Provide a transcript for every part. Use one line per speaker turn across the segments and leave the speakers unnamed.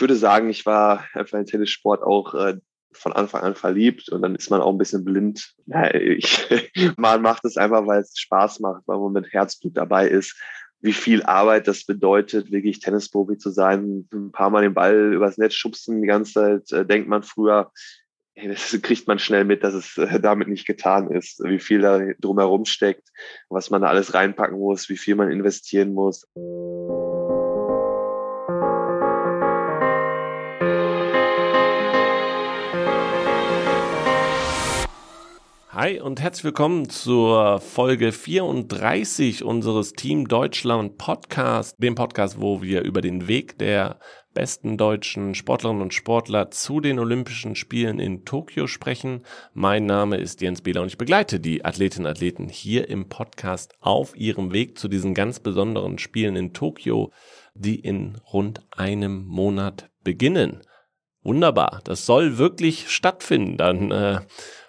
ich würde sagen, ich war einfach in Tennissport auch äh, von Anfang an verliebt und dann ist man auch ein bisschen blind. Ja, ich, man macht es einfach, weil es Spaß macht, weil man mit Herzblut dabei ist. Wie viel Arbeit das bedeutet, wirklich Tennisprofi zu sein, ein paar Mal den Ball übers Netz schubsen, die ganze Zeit äh, denkt man früher, hey, das kriegt man schnell mit, dass es äh, damit nicht getan ist, wie viel da drumherum steckt, was man da alles reinpacken muss, wie viel man investieren muss.
Hi und herzlich willkommen zur Folge 34 unseres Team Deutschland Podcast, dem Podcast, wo wir über den Weg der besten deutschen Sportlerinnen und Sportler zu den Olympischen Spielen in Tokio sprechen. Mein Name ist Jens Behler und ich begleite die Athletinnen und Athleten hier im Podcast auf ihrem Weg zu diesen ganz besonderen Spielen in Tokio, die in rund einem Monat beginnen. Wunderbar, das soll wirklich stattfinden. Dann äh,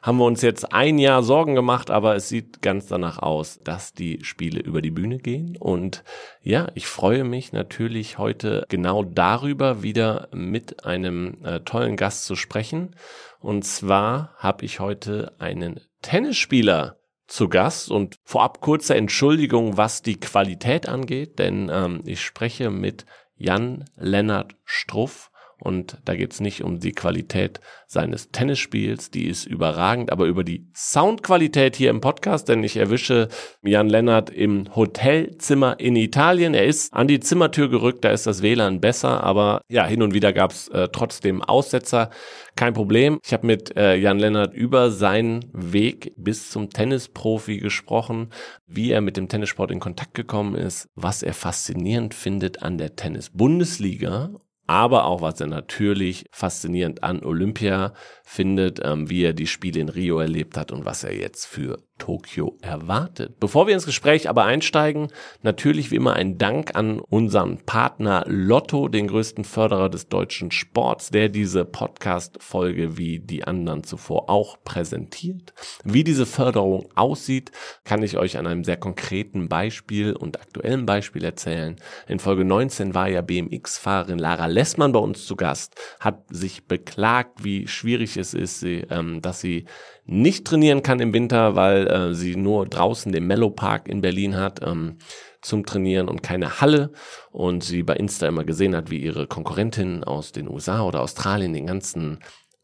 haben wir uns jetzt ein Jahr Sorgen gemacht, aber es sieht ganz danach aus, dass die Spiele über die Bühne gehen. Und ja, ich freue mich natürlich heute genau darüber wieder mit einem äh, tollen Gast zu sprechen. Und zwar habe ich heute einen Tennisspieler zu Gast und vorab kurze Entschuldigung, was die Qualität angeht, denn ähm, ich spreche mit Jan Lennart Struff und da geht es nicht um die Qualität seines Tennisspiels, die ist überragend, aber über die Soundqualität hier im Podcast, denn ich erwische Jan Lennart im Hotelzimmer in Italien. Er ist an die Zimmertür gerückt, da ist das WLAN besser, aber ja, hin und wieder gab es äh, trotzdem Aussetzer. Kein Problem. Ich habe mit äh, Jan Lennart über seinen Weg bis zum Tennisprofi gesprochen, wie er mit dem Tennissport in Kontakt gekommen ist, was er faszinierend findet an der Tennis-Bundesliga aber auch was er natürlich faszinierend an Olympia findet, ähm, wie er die Spiele in Rio erlebt hat und was er jetzt für Tokio erwartet. Bevor wir ins Gespräch aber einsteigen, natürlich wie immer ein Dank an unseren Partner Lotto, den größten Förderer des deutschen Sports, der diese Podcast-Folge wie die anderen zuvor auch präsentiert. Wie diese Förderung aussieht, kann ich euch an einem sehr konkreten Beispiel und aktuellen Beispiel erzählen. In Folge 19 war ja BMX-Fahrerin Lara Lessmann bei uns zu Gast, hat sich beklagt, wie schwierig es ist, ähm, dass sie nicht trainieren kann im Winter, weil äh, sie nur draußen den Mellow Park in Berlin hat ähm, zum Trainieren und keine Halle. Und sie bei Insta immer gesehen hat, wie ihre Konkurrentinnen aus den USA oder Australien den ganzen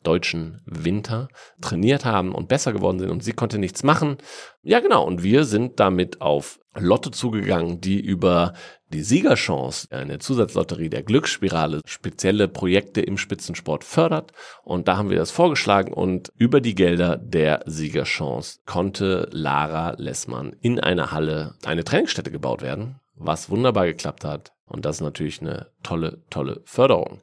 deutschen Winter trainiert haben und besser geworden sind und sie konnte nichts machen. Ja, genau. Und wir sind damit auf Lotto zugegangen, die über die Siegerchance, eine Zusatzlotterie der Glücksspirale, spezielle Projekte im Spitzensport fördert. Und da haben wir das vorgeschlagen und über die Gelder der Siegerchance konnte Lara Lessmann in einer Halle eine Trainingsstätte gebaut werden, was wunderbar geklappt hat. Und das ist natürlich eine tolle, tolle Förderung.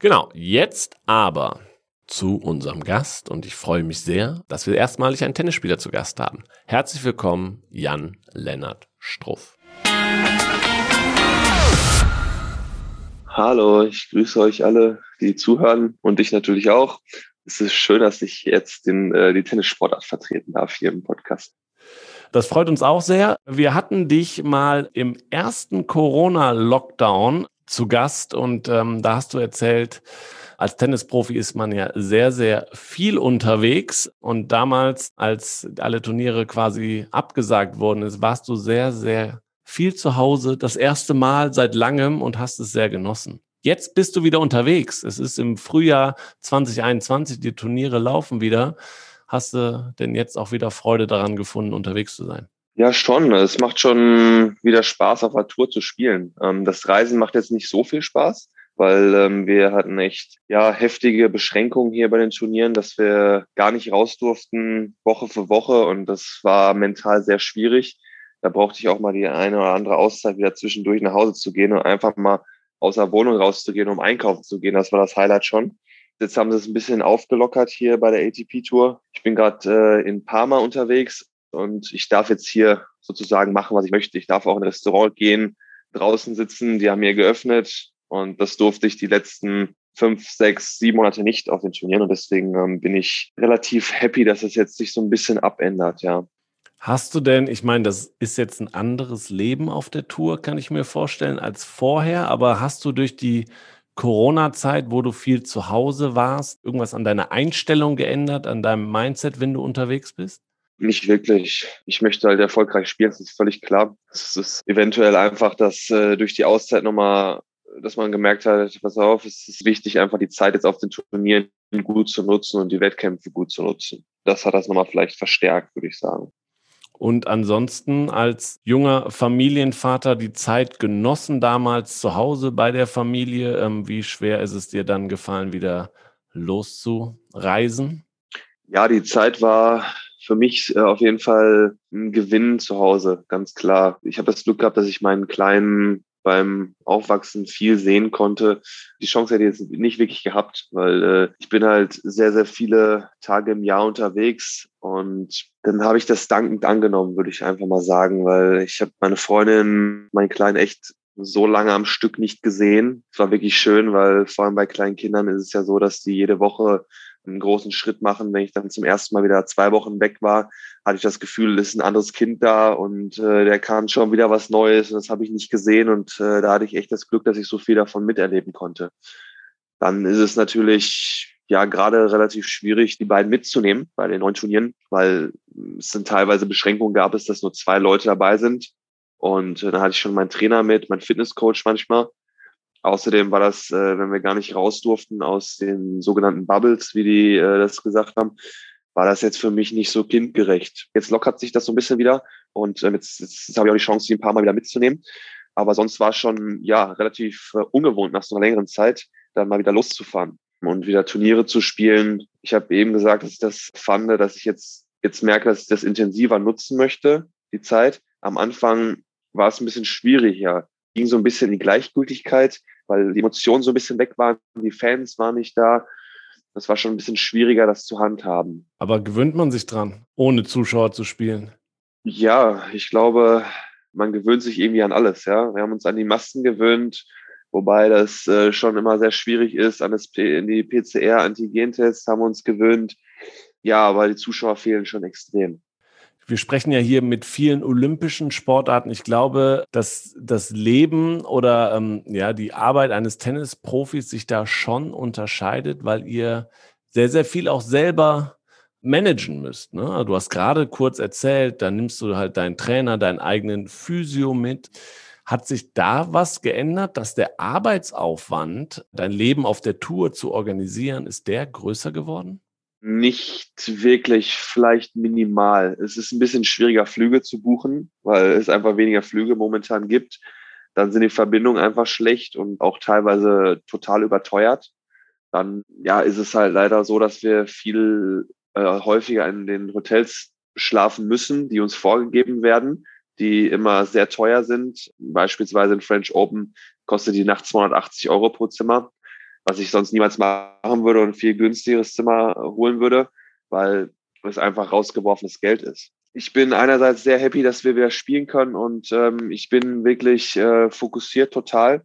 Genau, jetzt aber zu unserem Gast und ich freue mich sehr, dass wir erstmalig einen Tennisspieler zu Gast haben. Herzlich willkommen, Jan Lennart Struff.
Hallo, ich grüße euch alle, die zuhören und dich natürlich auch. Es ist schön, dass ich jetzt den, äh, die Tennissportart vertreten darf hier im Podcast.
Das freut uns auch sehr. Wir hatten dich mal im ersten Corona-Lockdown zu Gast und ähm, da hast du erzählt, als Tennisprofi ist man ja sehr, sehr viel unterwegs. Und damals, als alle Turniere quasi abgesagt worden ist, warst du sehr, sehr viel zu Hause, das erste Mal seit langem und hast es sehr genossen. Jetzt bist du wieder unterwegs. Es ist im Frühjahr 2021, die Turniere laufen wieder. Hast du denn jetzt auch wieder Freude daran gefunden, unterwegs zu sein?
Ja, schon. Es macht schon wieder Spaß, auf der Tour zu spielen. Ähm, das Reisen macht jetzt nicht so viel Spaß weil ähm, wir hatten echt ja heftige Beschränkungen hier bei den Turnieren, dass wir gar nicht raus durften Woche für Woche und das war mental sehr schwierig. Da brauchte ich auch mal die eine oder andere Auszeit wieder zwischendurch nach Hause zu gehen und einfach mal aus der Wohnung rauszugehen, um einkaufen zu gehen. Das war das Highlight schon. Jetzt haben sie es ein bisschen aufgelockert hier bei der ATP-Tour. Ich bin gerade äh, in Parma unterwegs und ich darf jetzt hier sozusagen machen, was ich möchte. Ich darf auch in ein Restaurant gehen, draußen sitzen. Die haben mir geöffnet. Und das durfte ich die letzten fünf, sechs, sieben Monate nicht auf den Turnieren. Und deswegen ähm, bin ich relativ happy, dass es jetzt sich so ein bisschen abändert, ja.
Hast du denn, ich meine, das ist jetzt ein anderes Leben auf der Tour, kann ich mir vorstellen, als vorher, aber hast du durch die Corona-Zeit, wo du viel zu Hause warst, irgendwas an deiner Einstellung geändert, an deinem Mindset, wenn du unterwegs bist?
Nicht wirklich. Ich möchte halt erfolgreich spielen, das ist völlig klar. Es ist eventuell einfach, dass äh, durch die Auszeit nochmal, dass man gemerkt hat, pass auf, es ist wichtig, einfach die Zeit jetzt auf den Turnieren gut zu nutzen und die Wettkämpfe gut zu nutzen. Das hat das nochmal vielleicht verstärkt, würde ich sagen.
Und ansonsten als junger Familienvater die Zeit genossen damals zu Hause bei der Familie. Ähm, wie schwer ist es dir dann gefallen, wieder loszureisen?
Ja, die Zeit war für mich äh, auf jeden Fall ein Gewinn zu Hause, ganz klar. Ich habe das Glück gehabt, dass ich meinen kleinen beim Aufwachsen viel sehen konnte. Die Chance hätte ich jetzt nicht wirklich gehabt, weil äh, ich bin halt sehr, sehr viele Tage im Jahr unterwegs und dann habe ich das dankend angenommen, würde ich einfach mal sagen, weil ich habe meine Freundin, meinen Kleinen echt so lange am Stück nicht gesehen. Es war wirklich schön, weil vor allem bei kleinen Kindern ist es ja so, dass die jede Woche einen großen Schritt machen. Wenn ich dann zum ersten Mal wieder zwei Wochen weg war, hatte ich das Gefühl, es ist ein anderes Kind da und äh, der kann schon wieder was Neues und das habe ich nicht gesehen und äh, da hatte ich echt das Glück, dass ich so viel davon miterleben konnte. Dann ist es natürlich ja gerade relativ schwierig, die beiden mitzunehmen bei den neuen Turnieren, weil es sind teilweise Beschränkungen gab es, dass nur zwei Leute dabei sind. Und äh, dann hatte ich schon meinen Trainer mit, meinen Fitnesscoach manchmal. Außerdem war das, äh, wenn wir gar nicht raus durften aus den sogenannten Bubbles, wie die äh, das gesagt haben, war das jetzt für mich nicht so kindgerecht. Jetzt lockert sich das so ein bisschen wieder und ähm, jetzt, jetzt, habe ich auch die Chance, die ein paar Mal wieder mitzunehmen. Aber sonst war es schon ja relativ äh, ungewohnt nach so einer längeren Zeit, dann mal wieder loszufahren und wieder Turniere zu spielen. Ich habe eben gesagt, dass ich das fand, dass ich jetzt jetzt merke, dass ich das intensiver nutzen möchte, die Zeit. Am Anfang war es ein bisschen schwieriger, ging so ein bisschen in die Gleichgültigkeit weil die Emotionen so ein bisschen weg waren, die Fans waren nicht da. Das war schon ein bisschen schwieriger, das zu handhaben.
Aber gewöhnt man sich dran, ohne Zuschauer zu spielen?
Ja, ich glaube, man gewöhnt sich irgendwie an alles. Ja, wir haben uns an die Masken gewöhnt, wobei das äh, schon immer sehr schwierig ist. An das P in die PCR-Antigentests haben wir uns gewöhnt. Ja, aber die Zuschauer fehlen schon extrem
wir sprechen ja hier mit vielen olympischen Sportarten. Ich glaube, dass das Leben oder ähm, ja die Arbeit eines Tennisprofis sich da schon unterscheidet, weil ihr sehr, sehr viel auch selber managen müsst. Ne? Du hast gerade kurz erzählt, da nimmst du halt deinen Trainer, deinen eigenen Physio mit. Hat sich da was geändert, dass der Arbeitsaufwand, dein Leben auf der Tour zu organisieren, ist der größer geworden?
Nicht wirklich, vielleicht minimal. Es ist ein bisschen schwieriger, Flüge zu buchen, weil es einfach weniger Flüge momentan gibt. Dann sind die Verbindungen einfach schlecht und auch teilweise total überteuert. Dann ja, ist es halt leider so, dass wir viel äh, häufiger in den Hotels schlafen müssen, die uns vorgegeben werden, die immer sehr teuer sind. Beispielsweise in French Open kostet die Nacht 280 Euro pro Zimmer was ich sonst niemals machen würde und ein viel günstigeres Zimmer holen würde, weil es einfach rausgeworfenes Geld ist. Ich bin einerseits sehr happy, dass wir wieder spielen können und ähm, ich bin wirklich äh, fokussiert total.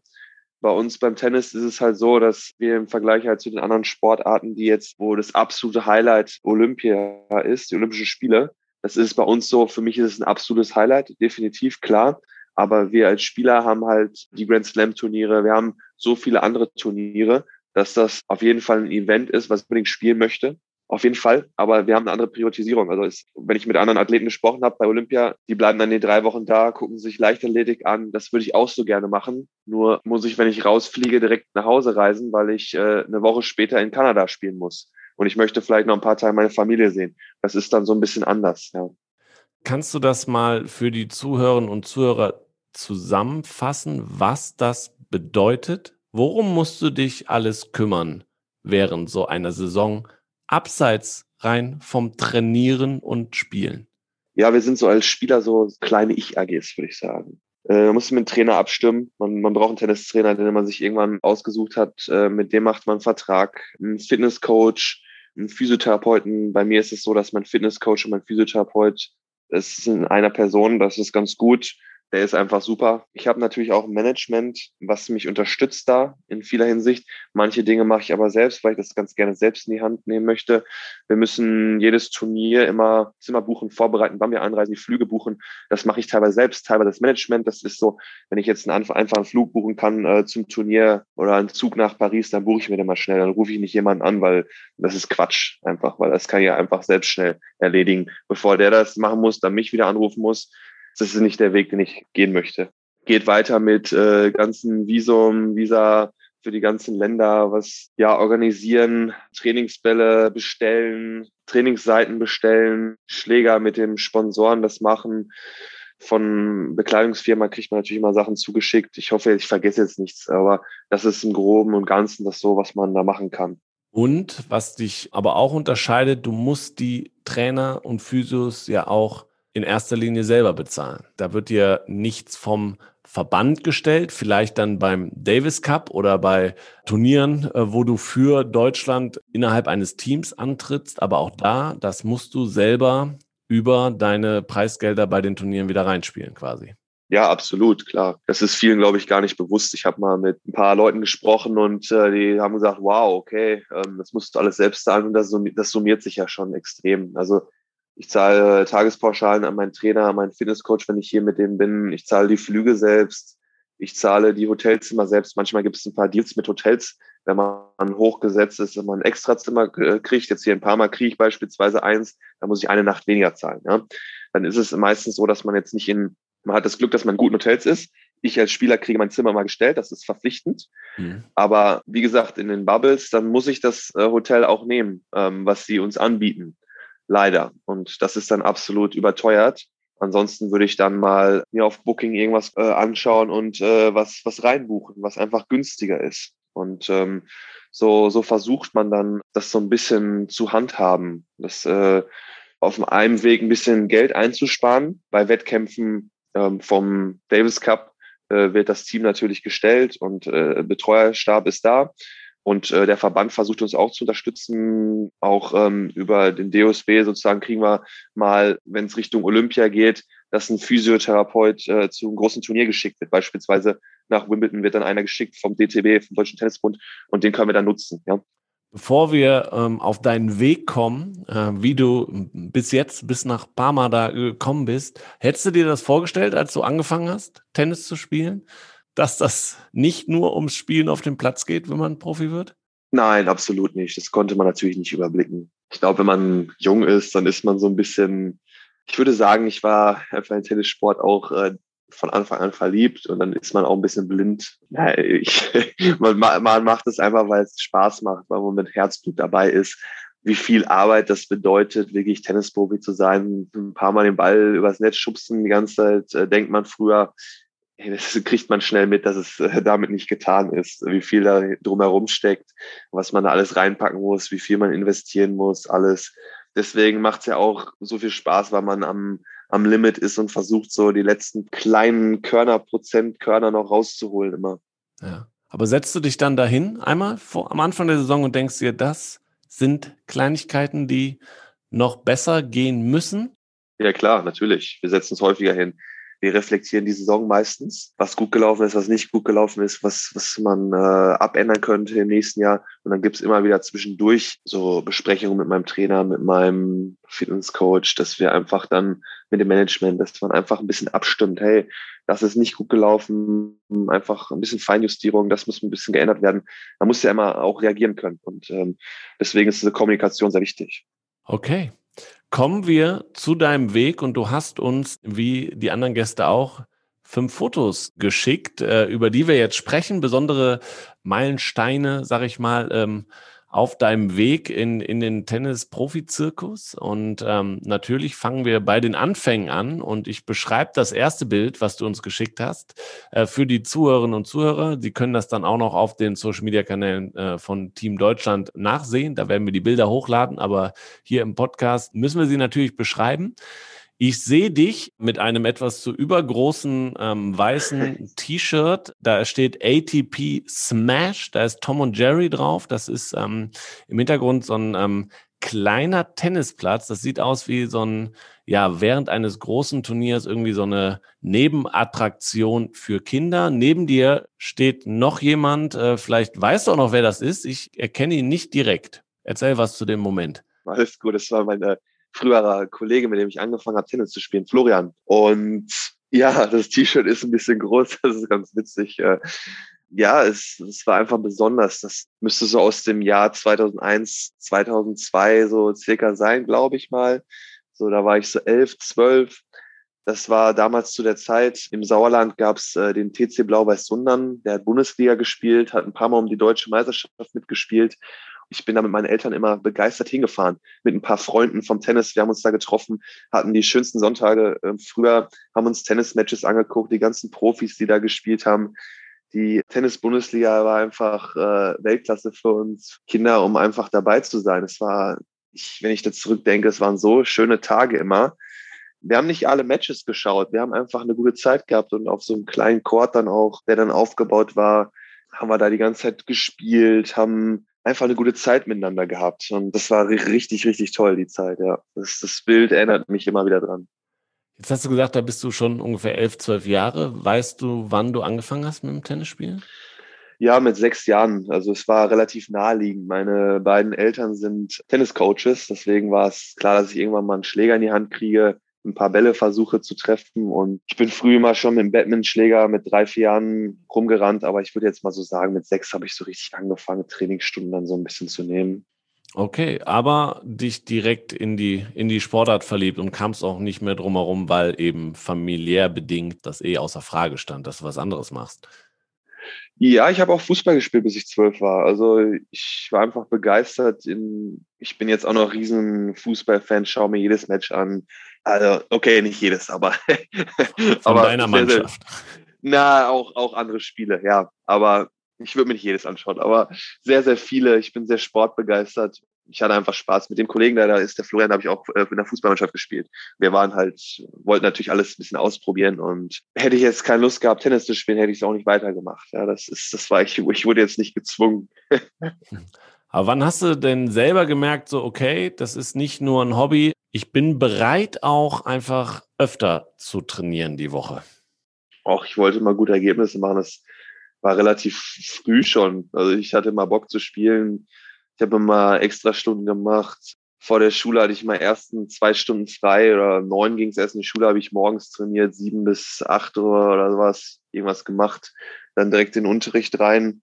Bei uns beim Tennis ist es halt so, dass wir im Vergleich halt zu den anderen Sportarten, die jetzt, wo das absolute Highlight Olympia ist, die Olympischen Spiele, das ist bei uns so, für mich ist es ein absolutes Highlight, definitiv klar. Aber wir als Spieler haben halt die Grand Slam Turniere, wir haben so viele andere Turniere, dass das auf jeden Fall ein Event ist, was ich unbedingt spielen möchte. Auf jeden Fall, aber wir haben eine andere Priorisierung. Also ist, wenn ich mit anderen Athleten gesprochen habe bei Olympia, die bleiben dann die drei Wochen da, gucken sich Leichtathletik an. Das würde ich auch so gerne machen. Nur muss ich, wenn ich rausfliege, direkt nach Hause reisen, weil ich äh, eine Woche später in Kanada spielen muss. Und ich möchte vielleicht noch ein paar Tage meine Familie sehen. Das ist dann so ein bisschen anders. Ja.
Kannst du das mal für die Zuhörerinnen und Zuhörer zusammenfassen, was das bedeutet? Worum musst du dich alles kümmern während so einer Saison, abseits rein vom Trainieren und Spielen?
Ja, wir sind so als Spieler so kleine Ich-AGs, würde ich sagen. Äh, man muss mit dem Trainer abstimmen. Man, man braucht einen Tennistrainer, den man sich irgendwann ausgesucht hat. Äh, mit dem macht man einen Vertrag. Einen Fitnesscoach, einen Physiotherapeuten. Bei mir ist es so, dass mein Fitnesscoach und mein Physiotherapeut es ist in einer Person. Das ist ganz gut der ist einfach super. Ich habe natürlich auch ein Management, was mich unterstützt da in vieler Hinsicht. Manche Dinge mache ich aber selbst, weil ich das ganz gerne selbst in die Hand nehmen möchte. Wir müssen jedes Turnier immer Zimmer buchen, vorbereiten, wann wir einreisen, die Flüge buchen. Das mache ich teilweise selbst, teilweise das Management. Das ist so, wenn ich jetzt einen einfachen Flug buchen kann äh, zum Turnier oder einen Zug nach Paris, dann buche ich mir den mal schnell. Dann rufe ich nicht jemanden an, weil das ist Quatsch einfach, weil das kann ich ja einfach selbst schnell erledigen. Bevor der das machen muss, dann mich wieder anrufen muss das ist nicht der Weg, den ich gehen möchte. Geht weiter mit äh, ganzen Visum, Visa für die ganzen Länder, was ja organisieren, Trainingsbälle bestellen, Trainingsseiten bestellen, Schläger mit dem Sponsoren das machen. Von Bekleidungsfirma kriegt man natürlich immer Sachen zugeschickt. Ich hoffe, ich vergesse jetzt nichts, aber das ist im Groben und Ganzen das so, was man da machen kann.
Und was dich aber auch unterscheidet, du musst die Trainer und Physios ja auch in erster Linie selber bezahlen. Da wird dir nichts vom Verband gestellt, vielleicht dann beim Davis Cup oder bei Turnieren, äh, wo du für Deutschland innerhalb eines Teams antrittst. Aber auch da, das musst du selber über deine Preisgelder bei den Turnieren wieder reinspielen quasi.
Ja, absolut, klar. Das ist vielen, glaube ich, gar nicht bewusst. Ich habe mal mit ein paar Leuten gesprochen und äh, die haben gesagt, wow, okay, ähm, das musst du alles selbst zahlen und das, das summiert sich ja schon extrem. Also ich zahle Tagespauschalen an meinen Trainer, an meinen Fitnesscoach, wenn ich hier mit dem bin. Ich zahle die Flüge selbst. Ich zahle die Hotelzimmer selbst. Manchmal gibt es ein paar Deals mit Hotels, wenn man hochgesetzt ist, wenn man ein Extrazimmer kriegt. Jetzt hier ein paar Mal kriege ich beispielsweise eins, da muss ich eine Nacht weniger zahlen. Ja? Dann ist es meistens so, dass man jetzt nicht in, man hat das Glück, dass man in guten Hotels ist. Ich als Spieler kriege mein Zimmer mal gestellt, das ist verpflichtend. Mhm. Aber wie gesagt, in den Bubbles, dann muss ich das äh, Hotel auch nehmen, ähm, was sie uns anbieten. Leider. Und das ist dann absolut überteuert. Ansonsten würde ich dann mal mir auf Booking irgendwas äh, anschauen und äh, was, was reinbuchen, was einfach günstiger ist. Und ähm, so, so versucht man dann, das so ein bisschen zu handhaben, das äh, auf einem Weg ein bisschen Geld einzusparen. Bei Wettkämpfen ähm, vom Davis Cup äh, wird das Team natürlich gestellt und äh, Betreuerstab ist da. Und äh, der Verband versucht uns auch zu unterstützen. Auch ähm, über den DOSB sozusagen kriegen wir mal, wenn es Richtung Olympia geht, dass ein Physiotherapeut äh, zu einem großen Turnier geschickt wird. Beispielsweise nach Wimbledon wird dann einer geschickt vom DTB, vom Deutschen Tennisbund, und den können wir dann nutzen. Ja.
Bevor wir ähm, auf deinen Weg kommen, äh, wie du bis jetzt bis nach Parma da gekommen bist, hättest du dir das vorgestellt, als du angefangen hast, Tennis zu spielen? Dass das nicht nur ums Spielen auf dem Platz geht, wenn man Profi wird?
Nein, absolut nicht. Das konnte man natürlich nicht überblicken. Ich glaube, wenn man jung ist, dann ist man so ein bisschen, ich würde sagen, ich war einfach in Tennissport auch äh, von Anfang an verliebt und dann ist man auch ein bisschen blind. Ich, man, man macht es einfach, weil es Spaß macht, weil man mit Herzblut dabei ist. Wie viel Arbeit das bedeutet, wirklich Tennisprofi zu sein, ein paar Mal den Ball übers Netz schubsen, die ganze Zeit, äh, denkt man früher, das kriegt man schnell mit, dass es äh, damit nicht getan ist, wie viel da drumherum steckt, was man da alles reinpacken muss, wie viel man investieren muss, alles. Deswegen macht es ja auch so viel Spaß, weil man am, am Limit ist und versucht, so die letzten kleinen Körner, Prozent Körner noch rauszuholen immer.
Ja. Aber setzt du dich dann dahin einmal vor, am Anfang der Saison und denkst dir, das sind Kleinigkeiten, die noch besser gehen müssen?
Ja, klar, natürlich. Wir setzen es häufiger hin wir reflektieren die Saison meistens, was gut gelaufen ist, was nicht gut gelaufen ist, was, was man äh, abändern könnte im nächsten Jahr. Und dann gibt's immer wieder zwischendurch so Besprechungen mit meinem Trainer, mit meinem Fitnesscoach, dass wir einfach dann mit dem Management, dass man einfach ein bisschen abstimmt, hey, das ist nicht gut gelaufen, einfach ein bisschen Feinjustierung, das muss ein bisschen geändert werden. Man muss ja immer auch reagieren können. Und ähm, deswegen ist diese Kommunikation sehr wichtig.
Okay. Kommen wir zu deinem Weg und du hast uns, wie die anderen Gäste auch, fünf Fotos geschickt, äh, über die wir jetzt sprechen, besondere Meilensteine, sag ich mal, ähm, auf deinem Weg in, in den Tennis-Profi-Zirkus. Und ähm, natürlich fangen wir bei den Anfängen an. Und ich beschreibe das erste Bild, was du uns geschickt hast, äh, für die Zuhörerinnen und Zuhörer. Sie können das dann auch noch auf den Social-Media-Kanälen äh, von Team Deutschland nachsehen. Da werden wir die Bilder hochladen. Aber hier im Podcast müssen wir sie natürlich beschreiben. Ich sehe dich mit einem etwas zu übergroßen ähm, weißen T-Shirt. Da steht ATP Smash. Da ist Tom und Jerry drauf. Das ist ähm, im Hintergrund so ein ähm, kleiner Tennisplatz. Das sieht aus wie so ein, ja, während eines großen Turniers irgendwie so eine Nebenattraktion für Kinder. Neben dir steht noch jemand, äh, vielleicht weißt du auch noch, wer das ist. Ich erkenne ihn nicht direkt. Erzähl was zu dem Moment.
Alles gut, das war mein früherer Kollege, mit dem ich angefangen habe, Tennis zu spielen, Florian. Und ja, das T-Shirt ist ein bisschen groß, das ist ganz witzig. Äh, ja, es, es war einfach besonders. Das müsste so aus dem Jahr 2001, 2002 so circa sein, glaube ich mal. So, da war ich so elf, zwölf. Das war damals zu der Zeit. Im Sauerland gab es äh, den TC Blau-Weiß Sundern, der hat Bundesliga gespielt, hat ein paar Mal um die deutsche Meisterschaft mitgespielt. Ich bin da mit meinen Eltern immer begeistert hingefahren, mit ein paar Freunden vom Tennis. Wir haben uns da getroffen, hatten die schönsten Sonntage äh, früher, haben uns Tennismatches angeguckt, die ganzen Profis, die da gespielt haben die Tennis-Bundesliga war einfach äh, Weltklasse für uns Kinder, um einfach dabei zu sein. Es war, ich, wenn ich da zurückdenke, es waren so schöne Tage immer. Wir haben nicht alle Matches geschaut. Wir haben einfach eine gute Zeit gehabt und auf so einem kleinen Court dann auch, der dann aufgebaut war, haben wir da die ganze Zeit gespielt, haben einfach eine gute Zeit miteinander gehabt. Und das war richtig, richtig toll, die Zeit, ja. Das, das Bild erinnert mich immer wieder dran.
Jetzt hast du gesagt, da bist du schon ungefähr elf, zwölf Jahre. Weißt du, wann du angefangen hast mit dem Tennisspielen?
Ja, mit sechs Jahren. Also es war relativ naheliegend. Meine beiden Eltern sind Tenniscoaches, deswegen war es klar, dass ich irgendwann mal einen Schläger in die Hand kriege, ein paar Bälle versuche zu treffen. Und ich bin früh immer schon mit dem Badminton-Schläger mit drei, vier Jahren rumgerannt, aber ich würde jetzt mal so sagen, mit sechs habe ich so richtig angefangen, Trainingsstunden dann so ein bisschen zu nehmen.
Okay, aber dich direkt in die, in die Sportart verliebt und kamst auch nicht mehr drumherum, weil eben familiär bedingt das eh außer Frage stand, dass du was anderes machst.
Ja, ich habe auch Fußball gespielt, bis ich zwölf war. Also ich war einfach begeistert. In, ich bin jetzt auch noch riesen Fußballfan, schaue mir jedes Match an. Also, okay, nicht jedes, aber.
Von aber deiner Mannschaft. Sehr,
na, auch, auch andere Spiele, ja. Aber ich würde mir nicht jedes anschauen, aber sehr, sehr viele. Ich bin sehr sportbegeistert. Ich hatte einfach Spaß mit dem Kollegen, der da ist, der Florian, habe ich auch äh, in der Fußballmannschaft gespielt. Wir waren halt, wollten natürlich alles ein bisschen ausprobieren und hätte ich jetzt keine Lust gehabt, Tennis zu spielen, hätte ich es auch nicht weitergemacht. Ja, das ist, das war ich, ich wurde jetzt nicht gezwungen.
Aber wann hast du denn selber gemerkt, so, okay, das ist nicht nur ein Hobby, ich bin bereit auch einfach öfter zu trainieren die Woche?
Auch ich wollte mal gute Ergebnisse machen. Das war relativ früh schon. Also ich hatte mal Bock zu spielen. Ich habe immer extra Stunden gemacht. Vor der Schule hatte ich mal ersten zwei Stunden frei oder neun ging es erst in die Schule, habe ich morgens trainiert, sieben bis acht Uhr oder sowas, irgendwas gemacht. Dann direkt in den Unterricht rein.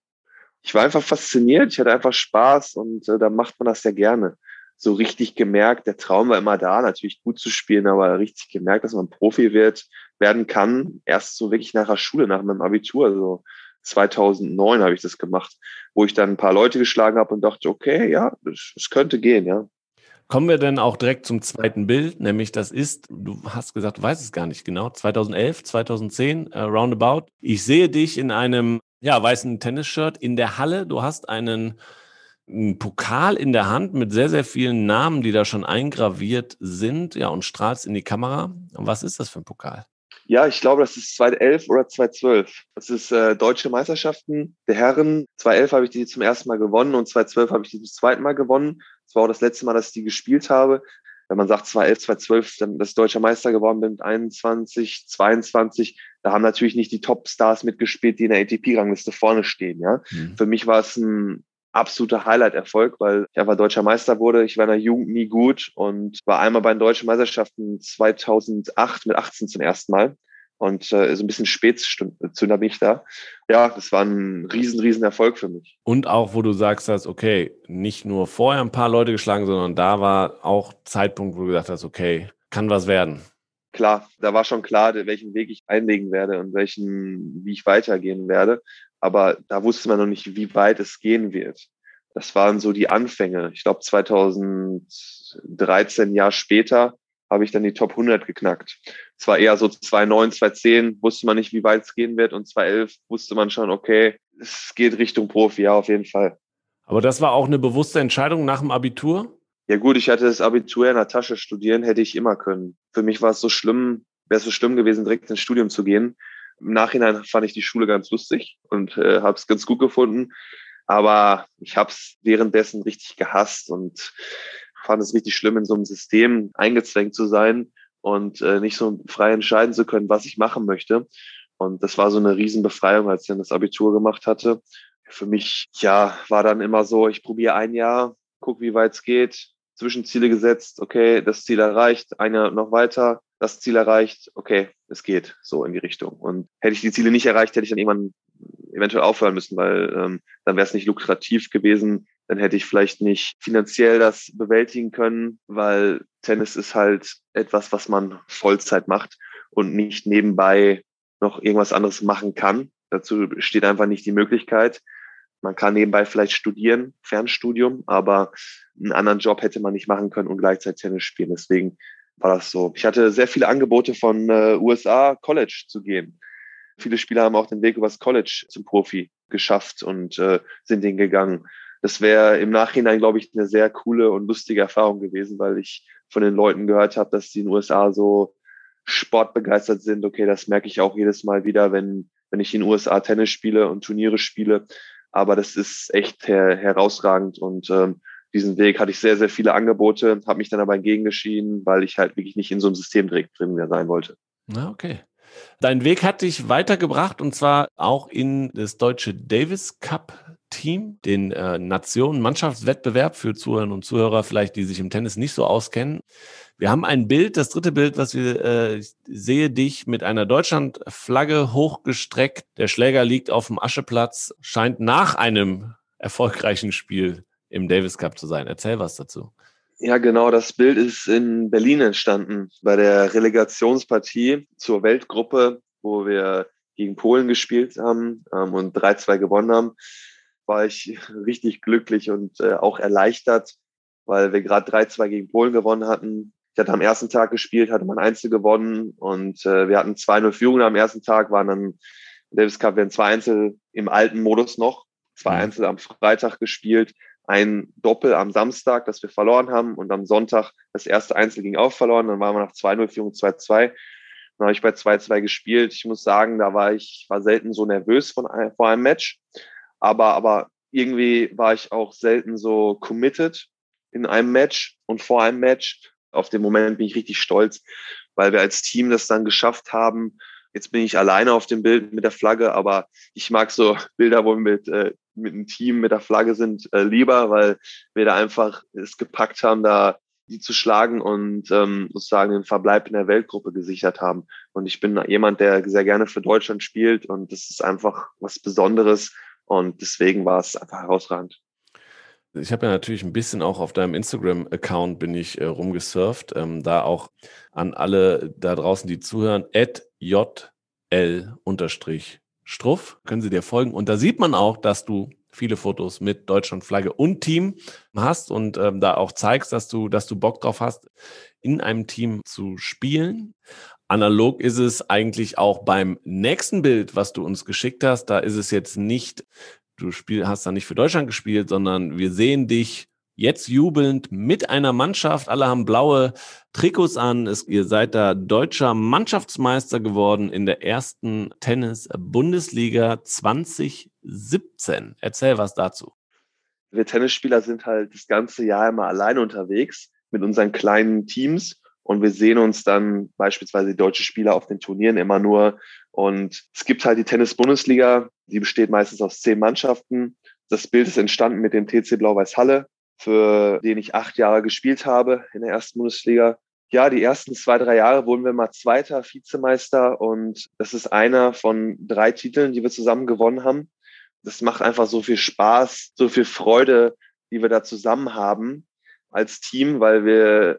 Ich war einfach fasziniert, ich hatte einfach Spaß und äh, da macht man das ja gerne. So richtig gemerkt, der Traum war immer da, natürlich gut zu spielen, aber richtig gemerkt, dass man Profi wird, werden kann, erst so wirklich nach der Schule, nach meinem Abitur. Also 2009 habe ich das gemacht, wo ich dann ein paar Leute geschlagen habe und dachte, okay, ja, es könnte gehen, ja.
Kommen wir denn auch direkt zum zweiten Bild, nämlich das ist, du hast gesagt, du weißt es gar nicht genau, 2011, 2010, uh, roundabout. Ich sehe dich in einem ja, weißen Tennisshirt in der Halle. Du hast einen, einen Pokal in der Hand mit sehr, sehr vielen Namen, die da schon eingraviert sind, ja, und strahlst in die Kamera. Und was ist das für ein Pokal?
Ja, ich glaube, das ist 2011 oder 2012. Das ist äh, deutsche Meisterschaften der Herren. 2011 habe ich die zum ersten Mal gewonnen und 2012 habe ich die zum zweiten Mal gewonnen. Das war auch das letzte Mal, dass ich die gespielt habe. Wenn man sagt 2011, 2012, dann das deutsche Meister geworden bin mit 21, 22, da haben natürlich nicht die Top-Stars mitgespielt, die in der ATP-Rangliste vorne stehen. Ja, mhm. Für mich war es ein absoluter Highlight-Erfolg, weil ich einfach deutscher Meister wurde. Ich war in der Jugend nie gut und war einmal bei den deutschen Meisterschaften 2008 mit 18 zum ersten Mal. Und äh, so ein bisschen Spätzünder bin ich da. Ja, das war ein riesen, riesen Erfolg für mich.
Und auch, wo du sagst hast, okay, nicht nur vorher ein paar Leute geschlagen, sondern da war auch Zeitpunkt, wo du gesagt hast, okay, kann was werden.
Klar, da war schon klar, welchen Weg ich einlegen werde und welchen, wie ich weitergehen werde aber da wusste man noch nicht, wie weit es gehen wird. Das waren so die Anfänge. Ich glaube, 2013, Jahr später, habe ich dann die Top 100 geknackt. Es war eher so 2009, 2010 wusste man nicht, wie weit es gehen wird und 2011 wusste man schon, okay, es geht Richtung Profi, ja, auf jeden Fall.
Aber das war auch eine bewusste Entscheidung nach dem Abitur?
Ja gut, ich hatte das Abitur in der Tasche studieren, hätte ich immer können. Für mich war es so schlimm, wäre es so schlimm gewesen, direkt ins Studium zu gehen. Im Nachhinein fand ich die Schule ganz lustig und äh, habe es ganz gut gefunden. Aber ich habe es währenddessen richtig gehasst und fand es richtig schlimm, in so einem System eingezwängt zu sein und äh, nicht so frei entscheiden zu können, was ich machen möchte. Und das war so eine Riesenbefreiung, als ich dann das Abitur gemacht hatte. Für mich, ja, war dann immer so, ich probiere ein Jahr, guck, wie weit es geht, Zwischenziele gesetzt, okay, das Ziel erreicht, ein Jahr noch weiter, das Ziel erreicht, okay, es geht so in die Richtung. Und hätte ich die Ziele nicht erreicht, hätte ich dann irgendwann eventuell aufhören müssen, weil ähm, dann wäre es nicht lukrativ gewesen. Dann hätte ich vielleicht nicht finanziell das bewältigen können, weil Tennis ist halt etwas, was man Vollzeit macht und nicht nebenbei noch irgendwas anderes machen kann. Dazu steht einfach nicht die Möglichkeit. Man kann nebenbei vielleicht studieren, Fernstudium, aber einen anderen Job hätte man nicht machen können und gleichzeitig Tennis spielen. Deswegen war das so. Ich hatte sehr viele Angebote von äh, USA College zu gehen. Viele Spieler haben auch den Weg übers College zum Profi geschafft und äh, sind den gegangen. Das wäre im Nachhinein, glaube ich, eine sehr coole und lustige Erfahrung gewesen, weil ich von den Leuten gehört habe, dass die in den USA so sportbegeistert sind. Okay, das merke ich auch jedes Mal wieder, wenn, wenn ich in den USA Tennis spiele und Turniere spiele. Aber das ist echt her herausragend und ähm, diesen Weg hatte ich sehr, sehr viele Angebote, habe mich dann aber entgegengeschieden, weil ich halt wirklich nicht in so einem System direkt drin mehr sein wollte.
Na, okay. Dein Weg hat dich weitergebracht und zwar auch in das deutsche Davis Cup Team, den äh, Nationen-Mannschaftswettbewerb für Zuhörer und Zuhörer, vielleicht die sich im Tennis nicht so auskennen. Wir haben ein Bild, das dritte Bild, was wir äh, sehe dich mit einer Deutschlandflagge hochgestreckt. Der Schläger liegt auf dem Ascheplatz, scheint nach einem erfolgreichen Spiel im Davis Cup zu sein. Erzähl was dazu.
Ja, genau. Das Bild ist in Berlin entstanden bei der Relegationspartie zur Weltgruppe, wo wir gegen Polen gespielt haben ähm, und 3-2 gewonnen haben. War ich richtig glücklich und äh, auch erleichtert, weil wir gerade 3-2 gegen Polen gewonnen hatten. Ich hatte am ersten Tag gespielt, hatte mein Einzel gewonnen und äh, wir hatten 2-0 Führung am ersten Tag, waren dann Davis Cup, wir haben zwei Einzel im alten Modus noch, zwei mhm. Einzel am Freitag gespielt, ein Doppel am Samstag, das wir verloren haben und am Sonntag das erste Einzel ging auch verloren. Dann waren wir nach 2-0 Führung 2-2. Dann habe ich bei 2-2 gespielt. Ich muss sagen, da war ich war selten so nervös von, vor einem Match. Aber, aber irgendwie war ich auch selten so committed in einem Match und vor einem Match. Auf den Moment bin ich richtig stolz, weil wir als Team das dann geschafft haben. Jetzt bin ich alleine auf dem Bild mit der Flagge, aber ich mag so Bilder, wo wir mit äh, mit einem Team mit der Flagge sind, äh, lieber, weil wir da einfach es gepackt haben, da die zu schlagen und ähm, sozusagen den Verbleib in der Weltgruppe gesichert haben. Und ich bin jemand, der sehr gerne für Deutschland spielt und das ist einfach was Besonderes und deswegen war es einfach herausragend.
Ich habe ja natürlich ein bisschen auch auf deinem Instagram-Account bin ich äh, rumgesurft, ähm, da auch an alle da draußen, die zuhören, at jl unterstrich Struff, können Sie dir folgen. Und da sieht man auch, dass du viele Fotos mit Deutschlandflagge und Team hast und ähm, da auch zeigst, dass du, dass du Bock drauf hast, in einem Team zu spielen. Analog ist es eigentlich auch beim nächsten Bild, was du uns geschickt hast. Da ist es jetzt nicht, du spiel, hast da nicht für Deutschland gespielt, sondern wir sehen dich jetzt jubelnd mit einer Mannschaft. Alle haben blaue Trikots an. Es, ihr seid da deutscher Mannschaftsmeister geworden in der ersten Tennis-Bundesliga 2017. Erzähl was dazu.
Wir Tennisspieler sind halt das ganze Jahr immer alleine unterwegs mit unseren kleinen Teams. Und wir sehen uns dann beispielsweise deutsche Spieler auf den Turnieren immer nur. Und es gibt halt die Tennis-Bundesliga, die besteht meistens aus zehn Mannschaften. Das Bild ist entstanden mit dem TC Blau-Weiß Halle für den ich acht Jahre gespielt habe in der ersten Bundesliga. Ja, die ersten zwei, drei Jahre wurden wir mal Zweiter, Vizemeister und das ist einer von drei Titeln, die wir zusammen gewonnen haben. Das macht einfach so viel Spaß, so viel Freude, die wir da zusammen haben als Team, weil wir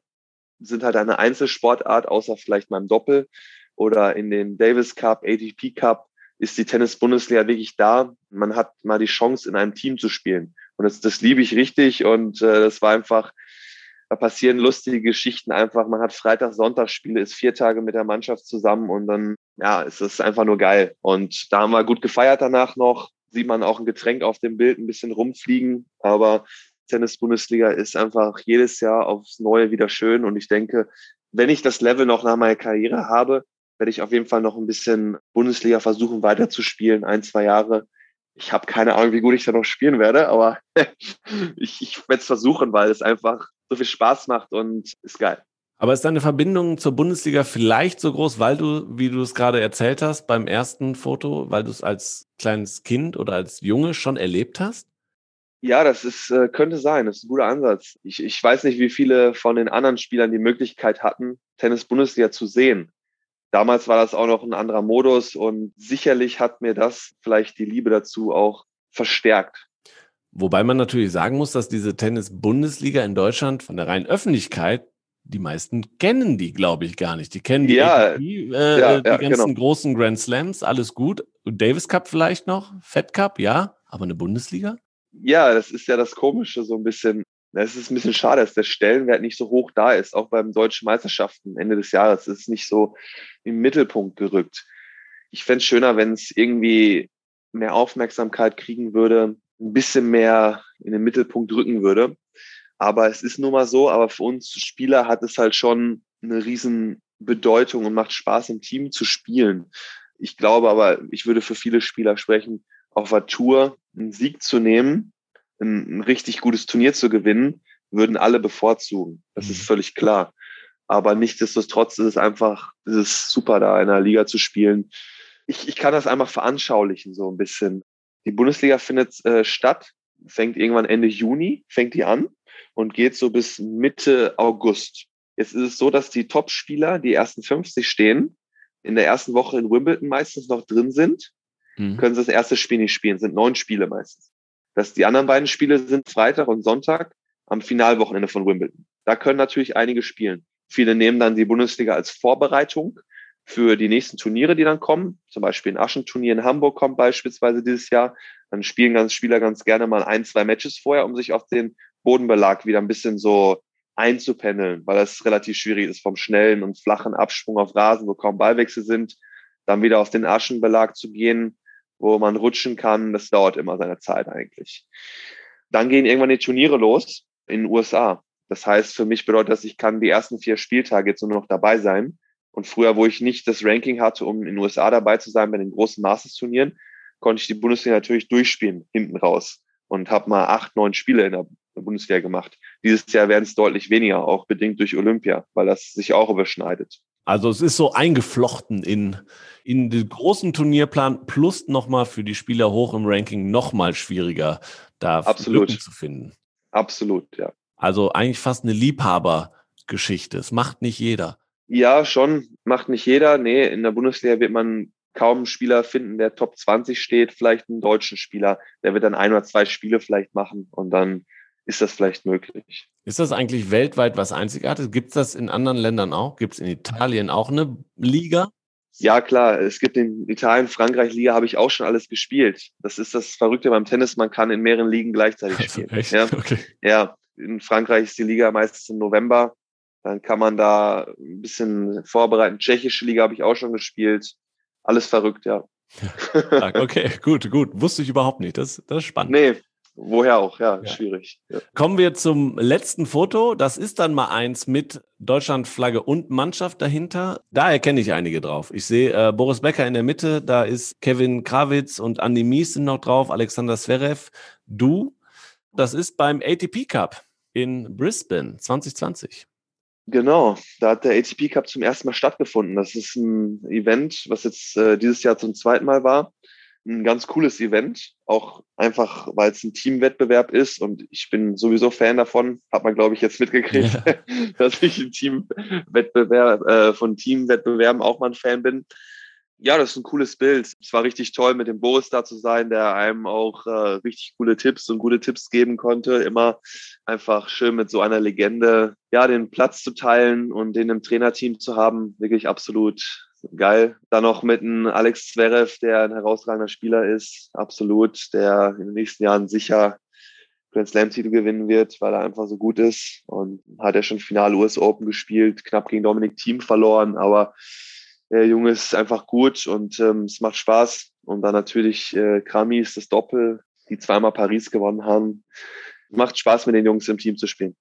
sind halt eine Einzelsportart, außer vielleicht im Doppel oder in den Davis Cup, ATP Cup ist die Tennis-Bundesliga wirklich da. Man hat mal die Chance, in einem Team zu spielen. Und das, das liebe ich richtig. Und äh, das war einfach, da passieren lustige Geschichten einfach. Man hat Freitag, Sonntag Spiele, ist vier Tage mit der Mannschaft zusammen und dann, ja, es ist einfach nur geil. Und da haben wir gut gefeiert danach noch. Sieht man auch ein Getränk auf dem Bild ein bisschen rumfliegen. Aber Tennis-Bundesliga ist einfach jedes Jahr aufs Neue wieder schön. Und ich denke, wenn ich das Level noch nach meiner Karriere habe, werde ich auf jeden Fall noch ein bisschen Bundesliga versuchen weiterzuspielen, ein, zwei Jahre ich habe keine Ahnung, wie gut ich da noch spielen werde, aber ich, ich werde es versuchen, weil es einfach so viel Spaß macht und ist geil.
Aber ist deine Verbindung zur Bundesliga vielleicht so groß, weil du, wie du es gerade erzählt hast, beim ersten Foto, weil du es als kleines Kind oder als Junge schon erlebt hast?
Ja, das ist, äh, könnte sein. Das ist ein guter Ansatz. Ich, ich weiß nicht, wie viele von den anderen Spielern die Möglichkeit hatten, Tennis-Bundesliga zu sehen. Damals war das auch noch ein anderer Modus und sicherlich hat mir das vielleicht die Liebe dazu auch verstärkt.
Wobei man natürlich sagen muss, dass diese Tennis-Bundesliga in Deutschland von der reinen Öffentlichkeit die meisten kennen die, glaube ich, gar nicht. Die kennen die,
ja,
ATP, äh, ja, die ja, ganzen genau. großen Grand Slams, alles gut. Davis Cup vielleicht noch, Fed Cup, ja, aber eine Bundesliga?
Ja, das ist ja das Komische so ein bisschen. Es ist ein bisschen schade, dass der Stellenwert nicht so hoch da ist. Auch beim deutschen Meisterschaften Ende des Jahres ist es nicht so im Mittelpunkt gerückt. Ich fände es schöner, wenn es irgendwie mehr Aufmerksamkeit kriegen würde, ein bisschen mehr in den Mittelpunkt rücken würde. Aber es ist nun mal so, aber für uns Spieler hat es halt schon eine riesen Bedeutung und macht Spaß im Team zu spielen. Ich glaube aber, ich würde für viele Spieler sprechen, auf der Tour einen Sieg zu nehmen, ein, ein richtig gutes Turnier zu gewinnen, würden alle bevorzugen. Das ist mhm. völlig klar. Aber nichtsdestotrotz ist es einfach, ist es super, da in der Liga zu spielen. Ich, ich kann das einfach veranschaulichen, so ein bisschen. Die Bundesliga findet äh, statt, fängt irgendwann Ende Juni, fängt die an und geht so bis Mitte August. Jetzt ist es so, dass die Top-Spieler, die ersten 50 stehen, in der ersten Woche in Wimbledon meistens noch drin sind, mhm. können sie das erste Spiel nicht spielen, sind neun Spiele meistens. Dass die anderen beiden Spiele sind Freitag und Sonntag am Finalwochenende von Wimbledon. Da können natürlich einige spielen. Viele nehmen dann die Bundesliga als Vorbereitung für die nächsten Turniere, die dann kommen. Zum Beispiel ein Aschenturnier in Hamburg kommt beispielsweise dieses Jahr. Dann spielen ganz Spieler ganz gerne mal ein, zwei Matches vorher, um sich auf den Bodenbelag wieder ein bisschen so einzupendeln, weil das relativ schwierig ist, vom schnellen und flachen Absprung auf Rasen, wo kaum Ballwechsel sind, dann wieder auf den Aschenbelag zu gehen, wo man rutschen kann. Das dauert immer seine Zeit eigentlich. Dann gehen irgendwann die Turniere los in den USA. Das heißt, für mich bedeutet das, ich kann die ersten vier Spieltage jetzt nur noch dabei sein. Und früher, wo ich nicht das Ranking hatte, um in den USA dabei zu sein bei den großen Masters-Turnieren, konnte ich die Bundesliga natürlich durchspielen, hinten raus. Und habe mal acht, neun Spiele in der Bundeswehr gemacht. Dieses Jahr werden es deutlich weniger, auch bedingt durch Olympia, weil das sich auch überschneidet.
Also es ist so eingeflochten in, in den großen Turnierplan plus nochmal für die Spieler hoch im Ranking nochmal schwieriger, da
Absolut.
Lücken zu finden.
Absolut, ja.
Also eigentlich fast eine Liebhabergeschichte. Es macht nicht jeder.
Ja, schon. Macht nicht jeder. Nee, in der Bundesliga wird man kaum einen Spieler finden, der Top 20 steht, vielleicht einen deutschen Spieler, der wird dann ein oder zwei Spiele vielleicht machen und dann ist das vielleicht möglich.
Ist das eigentlich weltweit was Einzigartiges? Gibt es das in anderen Ländern auch? Gibt es in Italien auch eine Liga?
Ja, klar. Es gibt in Italien, Frankreich Liga, habe ich auch schon alles gespielt. Das ist das Verrückte beim Tennis. Man kann in mehreren Ligen gleichzeitig also spielen.
Echt?
Ja?
Okay.
ja, in Frankreich ist die Liga meistens im November. Dann kann man da ein bisschen vorbereiten. Tschechische Liga habe ich auch schon gespielt. Alles verrückt, ja.
ja okay, gut, gut. Wusste ich überhaupt nicht. Das, das ist spannend.
Nee, Woher auch, ja, ja. schwierig. Ja.
Kommen wir zum letzten Foto. Das ist dann mal eins mit Deutschlandflagge und Mannschaft dahinter. Da erkenne ich einige drauf. Ich sehe äh, Boris Becker in der Mitte, da ist Kevin Krawitz und Andy Mies sind noch drauf, Alexander Zverev, du. Das ist beim ATP Cup in Brisbane 2020.
Genau, da hat der ATP Cup zum ersten Mal stattgefunden. Das ist ein Event, was jetzt äh, dieses Jahr zum zweiten Mal war ein ganz cooles Event, auch einfach, weil es ein Teamwettbewerb ist und ich bin sowieso Fan davon, hat man glaube ich jetzt mitgekriegt, ja. dass ich ein Teamwettbewerb äh, von Teamwettbewerben auch mal ein Fan bin. Ja, das ist ein cooles Bild. Es war richtig toll, mit dem Boris da zu sein, der einem auch äh, richtig coole Tipps und gute Tipps geben konnte. Immer einfach schön mit so einer Legende, ja, den Platz zu teilen und den im Trainerteam zu haben. Wirklich absolut geil. Dann noch mit einem Alex Zverev, der ein herausragender Spieler ist, absolut, der in den nächsten Jahren sicher Grand Slam Titel gewinnen wird, weil er einfach so gut ist und hat er schon Finale US Open gespielt, knapp gegen Dominik Thiem verloren, aber der Junge ist einfach gut und ähm, es macht Spaß. Und dann natürlich äh, Kramis, das Doppel, die zweimal Paris gewonnen haben. Macht Spaß, mit den Jungs im Team zu spielen.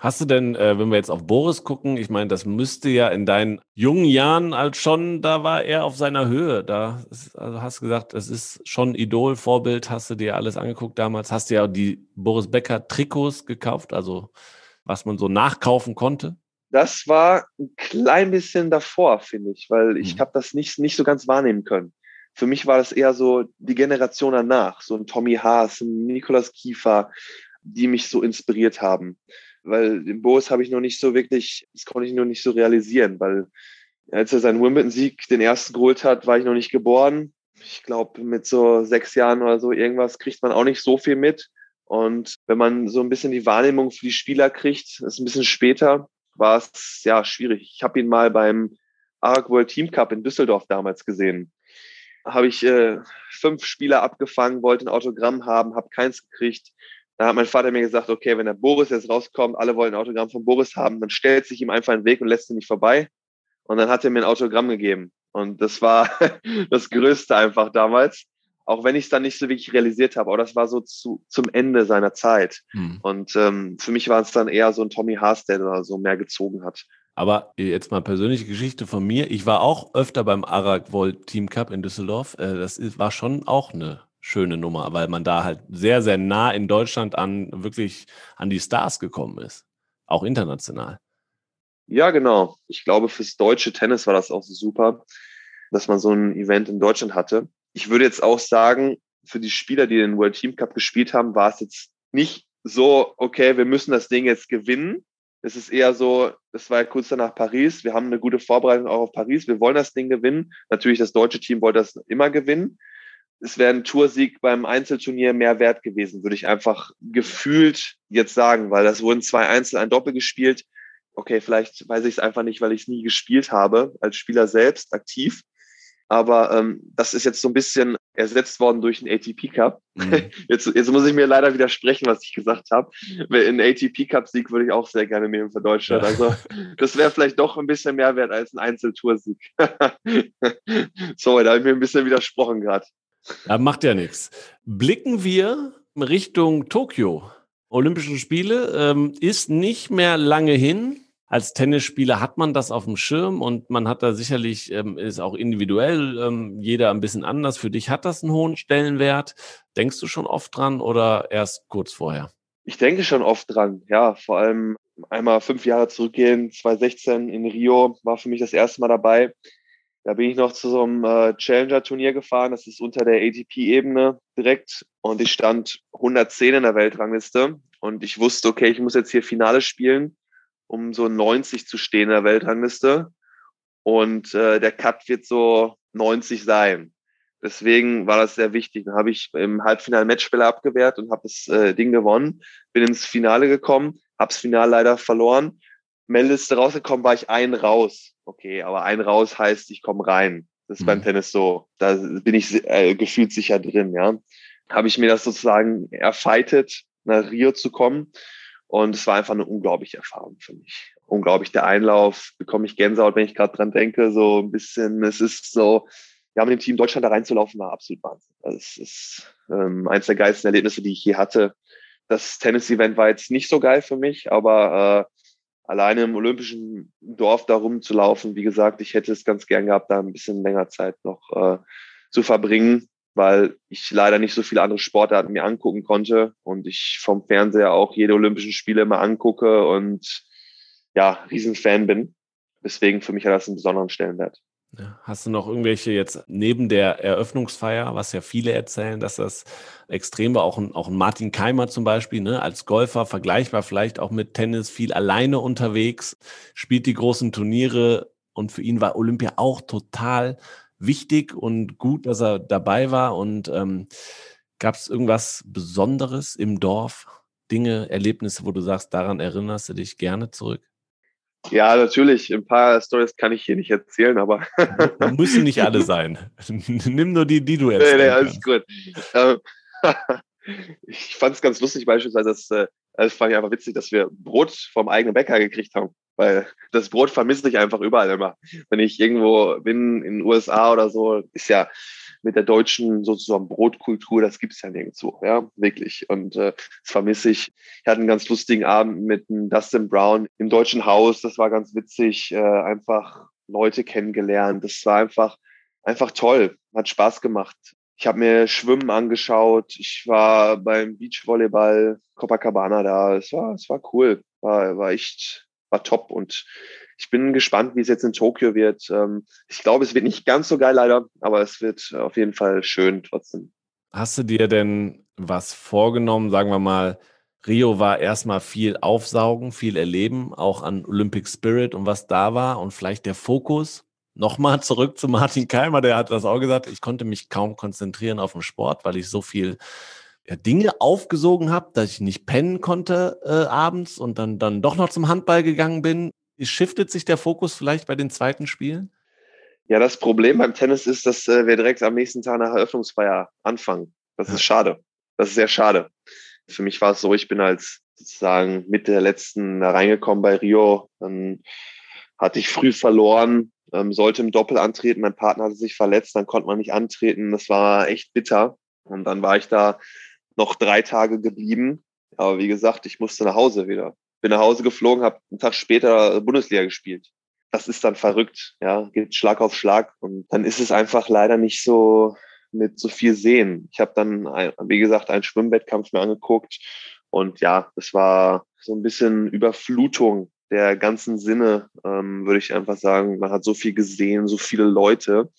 Hast du denn, äh, wenn wir jetzt auf Boris gucken, ich meine, das müsste ja in deinen jungen Jahren als schon, da war er auf seiner Höhe. Da ist, also hast du gesagt, es ist schon Idol, Vorbild, hast du dir alles angeguckt damals, hast du ja die Boris Becker Trikots gekauft, also was man so nachkaufen konnte?
Das war ein klein bisschen davor, finde ich, weil ich mhm. habe das nicht, nicht so ganz wahrnehmen können. Für mich war das eher so die Generation danach, so ein Tommy Haas, ein Nikolaus Kiefer, die mich so inspiriert haben. Weil den Boris habe ich noch nicht so wirklich, das konnte ich noch nicht so realisieren, weil als er seinen Wimbledon-Sieg den ersten geholt hat, war ich noch nicht geboren. Ich glaube, mit so sechs Jahren oder so irgendwas kriegt man auch nicht so viel mit. Und wenn man so ein bisschen die Wahrnehmung für die Spieler kriegt, ist ein bisschen später, war es ja schwierig. Ich habe ihn mal beim ARC World Team Cup in Düsseldorf damals gesehen. Habe ich äh, fünf Spieler abgefangen, wollte ein Autogramm haben, habe keins gekriegt. Da hat mein Vater mir gesagt, okay, wenn der Boris jetzt rauskommt, alle wollen ein Autogramm von Boris haben, dann stellt sich ihm einfach einen Weg und lässt ihn nicht vorbei. Und dann hat er mir ein Autogramm gegeben. Und das war das Größte einfach damals. Auch wenn ich es dann nicht so wirklich realisiert habe. Aber das war so zu, zum Ende seiner Zeit. Hm. Und ähm, für mich war es dann eher so ein Tommy Haas, der da so mehr gezogen hat.
Aber jetzt mal persönliche Geschichte von mir. Ich war auch öfter beim Arak Team Cup in Düsseldorf. Äh, das war schon auch eine schöne Nummer, weil man da halt sehr, sehr nah in Deutschland an wirklich an die Stars gekommen ist. Auch international.
Ja, genau. Ich glaube, fürs deutsche Tennis war das auch so super, dass man so ein Event in Deutschland hatte. Ich würde jetzt auch sagen, für die Spieler, die den World Team Cup gespielt haben, war es jetzt nicht so, okay, wir müssen das Ding jetzt gewinnen. Es ist eher so, das war ja kurz danach Paris. Wir haben eine gute Vorbereitung auch auf Paris. Wir wollen das Ding gewinnen. Natürlich, das deutsche Team wollte das immer gewinnen es wäre ein Toursieg beim Einzelturnier mehr wert gewesen, würde ich einfach gefühlt jetzt sagen, weil das wurden zwei Einzel, ein Doppel gespielt. Okay, vielleicht weiß ich es einfach nicht, weil ich es nie gespielt habe, als Spieler selbst aktiv. Aber ähm, das ist jetzt so ein bisschen ersetzt worden durch einen ATP Cup. Mhm. Jetzt, jetzt muss ich mir leider widersprechen, was ich gesagt habe. Ein ATP Cup Sieg würde ich auch sehr gerne nehmen für Deutschland. Ja. Also das wäre vielleicht doch ein bisschen mehr wert als ein Einzeltoursieg. Sorry, da habe ich mir ein bisschen widersprochen gerade.
Ja, macht ja nichts. Blicken wir Richtung Tokio. Olympischen Spiele ähm, ist nicht mehr lange hin. Als Tennisspieler hat man das auf dem Schirm und man hat da sicherlich, ähm, ist auch individuell ähm, jeder ein bisschen anders. Für dich hat das einen hohen Stellenwert. Denkst du schon oft dran oder erst kurz vorher?
Ich denke schon oft dran, ja. Vor allem einmal fünf Jahre zurückgehen, 2016 in Rio war für mich das erste Mal dabei. Da bin ich noch zu so einem äh, Challenger-Turnier gefahren. Das ist unter der ATP-Ebene direkt. Und ich stand 110 in der Weltrangliste. Und ich wusste, okay, ich muss jetzt hier Finale spielen, um so 90 zu stehen in der Weltrangliste. Und äh, der Cut wird so 90 sein. Deswegen war das sehr wichtig. Dann habe ich im Halbfinale Matchspieler abgewehrt und habe das äh, Ding gewonnen. Bin ins Finale gekommen, habe das Finale leider verloren Meldeliste rausgekommen, war ich ein raus. Okay, aber ein raus heißt, ich komme rein. Das ist mhm. beim Tennis so. Da bin ich äh, gefühlt sicher drin, ja. Habe ich mir das sozusagen erfeitet, nach Rio zu kommen. Und es war einfach eine unglaubliche Erfahrung für mich. Unglaublich der Einlauf, bekomme ich Gänsehaut, wenn ich gerade dran denke, so ein bisschen. Es ist so, ja, mit dem Team Deutschland da reinzulaufen, war absolut Wahnsinn. Also es ist ähm, eins der geilsten Erlebnisse, die ich je hatte. Das Tennis-Event war jetzt nicht so geil für mich, aber äh, alleine im olympischen Dorf da rumzulaufen, wie gesagt, ich hätte es ganz gern gehabt, da ein bisschen länger Zeit noch äh, zu verbringen, weil ich leider nicht so viele andere Sportarten mir angucken konnte und ich vom Fernseher auch jede Olympischen Spiele immer angucke und ja, Riesenfan bin. Deswegen für mich hat das einen besonderen Stellenwert.
Hast du noch irgendwelche jetzt neben der Eröffnungsfeier, was ja viele erzählen, dass das extrem war, auch ein, auch ein Martin Keimer zum Beispiel, ne, als Golfer vergleichbar vielleicht auch mit Tennis, viel alleine unterwegs, spielt die großen Turniere und für ihn war Olympia auch total wichtig und gut, dass er dabei war. Und ähm, gab es irgendwas Besonderes im Dorf, Dinge, Erlebnisse, wo du sagst, daran erinnerst du dich gerne zurück?
Ja, natürlich. Ein paar Stories kann ich hier nicht erzählen, aber.
Müssen nicht alle sein. Nimm nur die, die du erzählst. Nee, nee, alles gut.
Ähm, ich fand es ganz lustig, beispielsweise, dass, äh, das fand ich einfach witzig, dass wir Brot vom eigenen Bäcker gekriegt haben. Weil das Brot vermisse ich einfach überall immer. Wenn ich irgendwo bin, in den USA oder so, ist ja mit der deutschen sozusagen Brotkultur, das gibt es ja nirgendwo, ja, wirklich. Und äh, das vermisse ich. Ich hatte einen ganz lustigen Abend mit Dustin Brown im Deutschen Haus, das war ganz witzig, äh, einfach Leute kennengelernt. Das war einfach, einfach toll, hat Spaß gemacht. Ich habe mir Schwimmen angeschaut. Ich war beim Beachvolleyball Copacabana da. Es war, es war cool. war, war echt, war top und ich bin gespannt, wie es jetzt in Tokio wird. Ähm, ich glaube, es wird nicht ganz so geil leider, aber es wird auf jeden Fall schön trotzdem.
Hast du dir denn was vorgenommen? Sagen wir mal, Rio war erstmal viel aufsaugen, viel erleben, auch an Olympic Spirit und was da war und vielleicht der Fokus. Nochmal zurück zu Martin Keimer, der hat das auch gesagt. Ich konnte mich kaum konzentrieren auf den Sport, weil ich so viel ja, Dinge aufgesogen habe, dass ich nicht pennen konnte äh, abends und dann, dann doch noch zum Handball gegangen bin. Shiftet sich der Fokus vielleicht bei den zweiten Spielen?
Ja, das Problem beim Tennis ist, dass äh, wir direkt am nächsten Tag nach Eröffnungsfeier anfangen. Das ist schade. Das ist sehr schade. Für mich war es so, ich bin als sozusagen Mitte der letzten da reingekommen bei Rio. Dann hatte ich früh verloren, ähm, sollte im Doppel antreten. Mein Partner hatte sich verletzt, dann konnte man nicht antreten. Das war echt bitter. Und dann war ich da noch drei Tage geblieben. Aber wie gesagt, ich musste nach Hause wieder bin nach Hause geflogen, habe einen Tag später Bundesliga gespielt. Das ist dann verrückt, ja, geht Schlag auf Schlag und dann ist es einfach leider nicht so mit so viel sehen. Ich habe dann, wie gesagt, einen Schwimmwettkampf mir angeguckt und ja, es war so ein bisschen Überflutung der ganzen Sinne, ähm, würde ich einfach sagen. Man hat so viel gesehen, so viele Leute.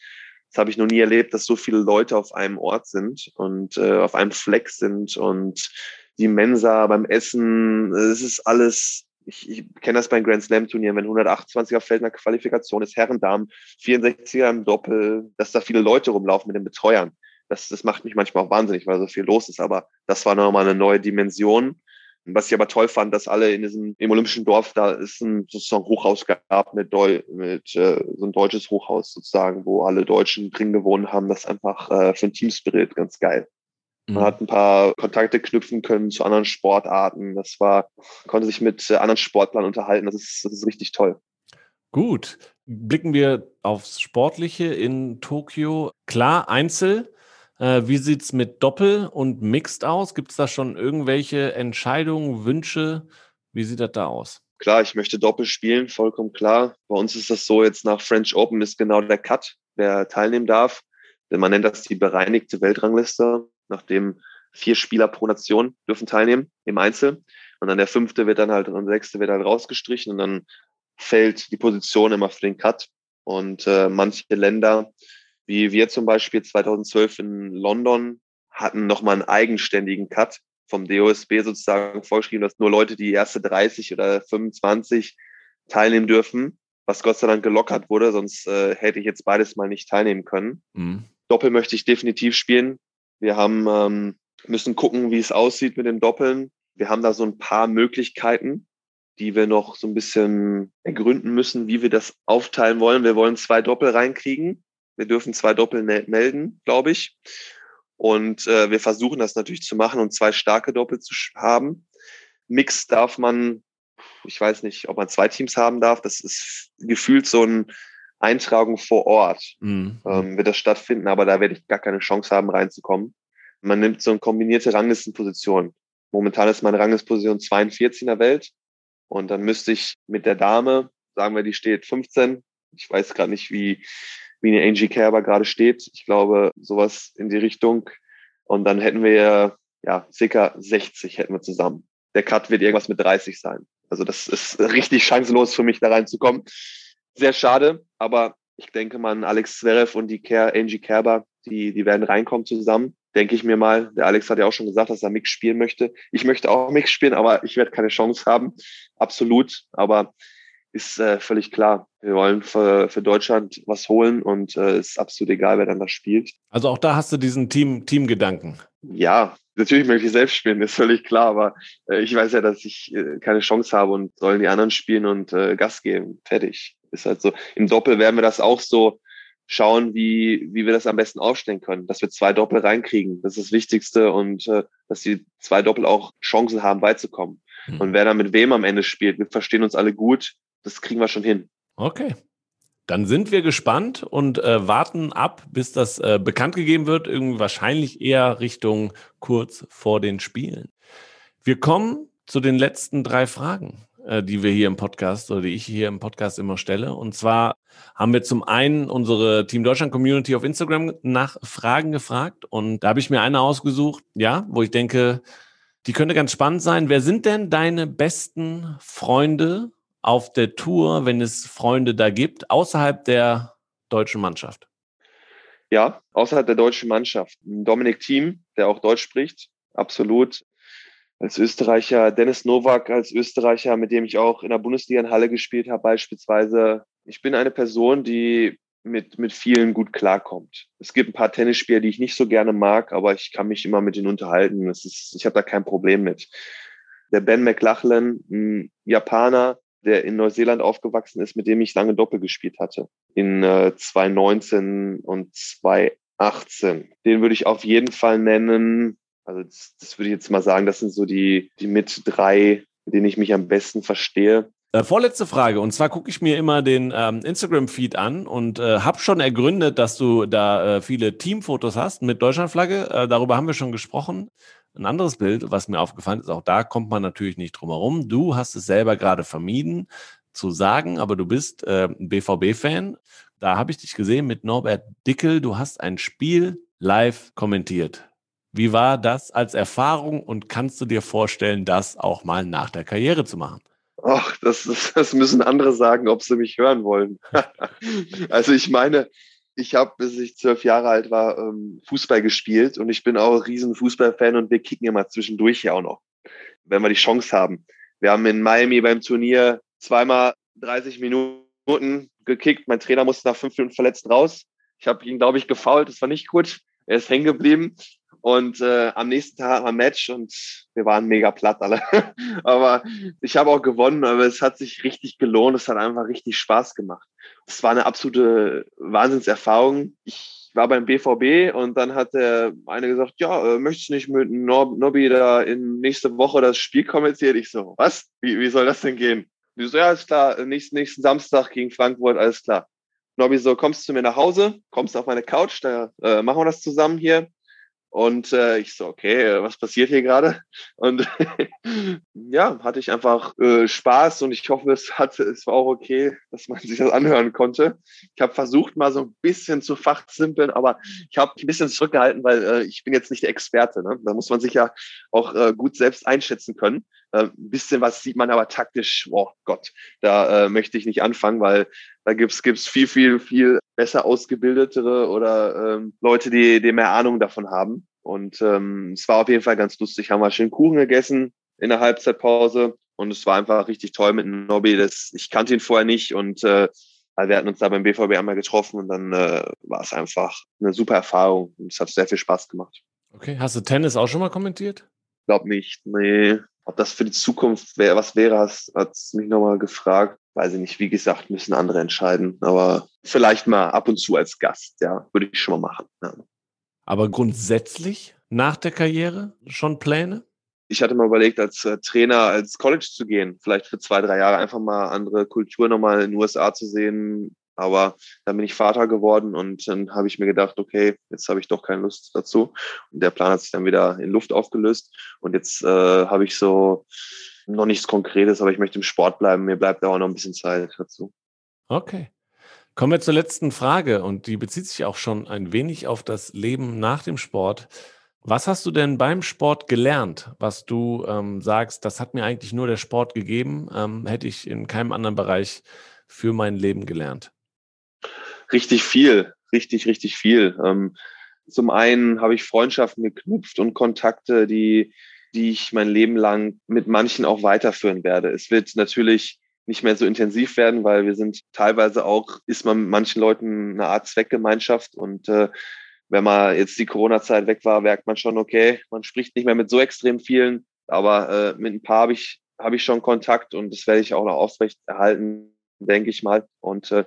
Das habe ich noch nie erlebt, dass so viele Leute auf einem Ort sind und äh, auf einem Fleck sind und die Mensa beim Essen, es ist alles, ich, ich kenne das beim Grand Slam Turnier, wenn 128er Feld in der Qualifikation ist, Herrendamen, 64er im Doppel, dass da viele Leute rumlaufen mit den Betreuern. Das, das macht mich manchmal auch wahnsinnig, weil so viel los ist. Aber das war nochmal eine neue Dimension. Was ich aber toll fand, dass alle in diesem im olympischen Dorf, da ist ein sozusagen Hochhaus gab mit, Deu mit äh, so ein deutsches Hochhaus sozusagen, wo alle Deutschen drin gewohnt haben. Das ist einfach äh, für ein Teamspirit ganz geil. Man mhm. hat ein paar Kontakte knüpfen können zu anderen Sportarten. Das war, konnte sich mit äh, anderen Sportlern unterhalten. Das ist, das ist richtig toll.
Gut. Blicken wir aufs Sportliche in Tokio. Klar, Einzel. Äh, wie sieht es mit Doppel und Mixed aus? Gibt es da schon irgendwelche Entscheidungen, Wünsche? Wie sieht das da aus?
Klar, ich möchte Doppel spielen, vollkommen klar. Bei uns ist das so, jetzt nach French Open ist genau der Cut, wer teilnehmen darf. Denn man nennt das die bereinigte Weltrangliste nachdem vier Spieler pro Nation dürfen teilnehmen im Einzel. Und dann der fünfte wird dann halt und der sechste wird halt rausgestrichen und dann fällt die Position immer für den Cut. Und äh, manche Länder, wie wir zum Beispiel 2012 in London, hatten nochmal einen eigenständigen Cut vom DOSB sozusagen vorgeschrieben, dass nur Leute, die erste 30 oder 25 teilnehmen dürfen, was Gott sei Dank gelockert wurde, sonst äh, hätte ich jetzt beides mal nicht teilnehmen können. Mhm. Doppel möchte ich definitiv spielen. Wir haben, ähm, müssen gucken, wie es aussieht mit den Doppeln. Wir haben da so ein paar Möglichkeiten, die wir noch so ein bisschen ergründen müssen, wie wir das aufteilen wollen. Wir wollen zwei Doppel reinkriegen. Wir dürfen zwei Doppel melden, glaube ich. Und äh, wir versuchen das natürlich zu machen und zwei starke Doppel zu haben. Mix darf man, ich weiß nicht, ob man zwei Teams haben darf. Das ist gefühlt so ein Eintragung vor Ort mhm. ähm, wird das stattfinden, aber da werde ich gar keine Chance haben, reinzukommen. Man nimmt so eine kombinierte Ranglistenposition. Momentan ist meine Ranglistenposition 42 in der Welt und dann müsste ich mit der Dame, sagen wir, die steht 15. Ich weiß gerade nicht, wie, wie eine Angie Kerber gerade steht. Ich glaube, sowas in die Richtung. Und dann hätten wir ja circa 60 hätten wir zusammen. Der Cut wird irgendwas mit 30 sein. Also das ist richtig chancenlos für mich, da reinzukommen sehr schade, aber ich denke mal, Alex Zverev und die Ker, Angie Kerber, die, die werden reinkommen zusammen, denke ich mir mal. Der Alex hat ja auch schon gesagt, dass er Mix spielen möchte. Ich möchte auch Mix spielen, aber ich werde keine Chance haben. Absolut. Aber ist äh, völlig klar. Wir wollen für, für Deutschland was holen und äh, ist absolut egal, wer dann das spielt.
Also auch da hast du diesen Team, Teamgedanken.
Ja, natürlich möchte ich selbst spielen, ist völlig klar, aber äh, ich weiß ja, dass ich äh, keine Chance habe und sollen die anderen spielen und äh, Gas geben. Fertig. Ist halt so. Im Doppel werden wir das auch so schauen, wie, wie wir das am besten aufstellen können, dass wir zwei Doppel reinkriegen. Das ist das Wichtigste und äh, dass die zwei Doppel auch Chancen haben, beizukommen. Mhm. Und wer da mit wem am Ende spielt, wir verstehen uns alle gut, das kriegen wir schon hin.
Okay. Dann sind wir gespannt und äh, warten ab, bis das äh, bekannt gegeben wird. Irgendwie wahrscheinlich eher Richtung kurz vor den Spielen. Wir kommen zu den letzten drei Fragen. Äh, die wir hier im Podcast oder die ich hier im Podcast immer stelle. Und zwar haben wir zum einen unsere Team Deutschland Community auf Instagram nach Fragen gefragt und da habe ich mir eine ausgesucht, ja, wo ich denke, Die könnte ganz spannend sein. Wer sind denn deine besten Freunde auf der Tour, wenn es Freunde da gibt, außerhalb der deutschen Mannschaft?
Ja, außerhalb der deutschen Mannschaft. Dominik Thiem, der auch Deutsch spricht, absolut. Als Österreicher, Dennis Nowak als Österreicher, mit dem ich auch in der Bundesliga in Halle gespielt habe, beispielsweise. Ich bin eine Person, die mit, mit vielen gut klarkommt. Es gibt ein paar Tennisspieler, die ich nicht so gerne mag, aber ich kann mich immer mit ihnen unterhalten. Es ist, ich habe da kein Problem mit. Der Ben McLachlan, ein Japaner, der in Neuseeland aufgewachsen ist, mit dem ich lange Doppel gespielt hatte. In äh, 2019 und 2018. Den würde ich auf jeden Fall nennen. Also das, das würde ich jetzt mal sagen, das sind so die, die mit drei, mit denen ich mich am besten verstehe.
Äh, vorletzte Frage. Und zwar gucke ich mir immer den ähm, Instagram-Feed an und äh, habe schon ergründet, dass du da äh, viele Teamfotos hast mit Deutschlandflagge. Äh, darüber haben wir schon gesprochen. Ein anderes Bild, was mir aufgefallen ist, auch da kommt man natürlich nicht drum herum. Du hast es selber gerade vermieden zu sagen, aber du bist äh, ein BVB-Fan. Da habe ich dich gesehen mit Norbert Dickel. Du hast ein Spiel live kommentiert. Wie war das als Erfahrung und kannst du dir vorstellen, das auch mal nach der Karriere zu machen?
Ach, das, das, das müssen andere sagen, ob sie mich hören wollen. also ich meine, ich habe, bis ich zwölf Jahre alt war, ähm, Fußball gespielt und ich bin auch ein riesen Fußballfan und wir kicken immer zwischendurch ja auch noch, wenn wir die Chance haben. Wir haben in Miami beim Turnier zweimal 30 Minuten gekickt. Mein Trainer musste nach fünf Minuten verletzt raus. Ich habe ihn, glaube ich, gefault. Das war nicht gut. Er ist hängen geblieben. Und äh, am nächsten Tag ein Match und wir waren mega platt alle. aber ich habe auch gewonnen, aber es hat sich richtig gelohnt. Es hat einfach richtig Spaß gemacht. Es war eine absolute Wahnsinnserfahrung. Ich war beim BVB und dann hat der eine gesagt, ja, äh, möchtest du nicht mit Nobby da in nächste Woche das Spiel kommentieren? Ich so, was? Wie, wie soll das denn gehen? Die so, ja, alles klar, nächsten, nächsten Samstag gegen Frankfurt, alles klar. Nobby so, kommst du zu mir nach Hause, kommst auf meine Couch, da äh, machen wir das zusammen hier. Und äh, ich so, okay, was passiert hier gerade? Und ja, hatte ich einfach äh, Spaß und ich hoffe, es hat, es war auch okay, dass man sich das anhören konnte. Ich habe versucht, mal so ein bisschen zu fachsimpeln, aber ich habe ein bisschen zurückgehalten, weil äh, ich bin jetzt nicht der Experte. Ne? Da muss man sich ja auch äh, gut selbst einschätzen können. Äh, ein bisschen was sieht man aber taktisch, oh Gott, da äh, möchte ich nicht anfangen, weil da gibt's gibt's viel, viel, viel besser ausgebildetere oder ähm, Leute, die, die mehr Ahnung davon haben. Und ähm, es war auf jeden Fall ganz lustig. Haben wir schön Kuchen gegessen in der Halbzeitpause und es war einfach richtig toll mit Nobby. Das, ich kannte ihn vorher nicht und äh, wir hatten uns da beim BVB einmal getroffen und dann äh, war es einfach eine super Erfahrung und es hat sehr viel Spaß gemacht.
Okay, hast du Tennis auch schon mal kommentiert?
Glaub nicht, nee. Ob das für die Zukunft wär, was wäre, hast, hat mich nochmal gefragt. Weiß ich nicht, wie gesagt, müssen andere entscheiden. Aber vielleicht mal ab und zu als Gast, ja, würde ich schon mal machen. Ja.
Aber grundsätzlich nach der Karriere schon Pläne?
Ich hatte mal überlegt, als äh, Trainer als College zu gehen, vielleicht für zwei, drei Jahre einfach mal andere Kultur nochmal in den USA zu sehen, aber dann bin ich Vater geworden und dann habe ich mir gedacht, okay, jetzt habe ich doch keine Lust dazu. Und der Plan hat sich dann wieder in Luft aufgelöst. Und jetzt äh, habe ich so noch nichts Konkretes, aber ich möchte im Sport bleiben. Mir bleibt da auch noch ein bisschen Zeit dazu.
Okay. Kommen wir zur letzten Frage und die bezieht sich auch schon ein wenig auf das Leben nach dem Sport. Was hast du denn beim Sport gelernt, was du ähm, sagst, das hat mir eigentlich nur der Sport gegeben, ähm, hätte ich in keinem anderen Bereich für mein Leben gelernt?
Richtig viel, richtig, richtig viel. Ähm, zum einen habe ich Freundschaften geknüpft und Kontakte, die, die ich mein Leben lang mit manchen auch weiterführen werde. Es wird natürlich nicht mehr so intensiv werden, weil wir sind teilweise auch, ist man mit manchen Leuten eine Art Zweckgemeinschaft und äh, wenn man jetzt die Corona-Zeit weg war, merkt man schon, okay, man spricht nicht mehr mit so extrem vielen, aber äh, mit ein paar habe ich, habe ich schon Kontakt und das werde ich auch noch aufrecht erhalten, denke ich mal. Und äh,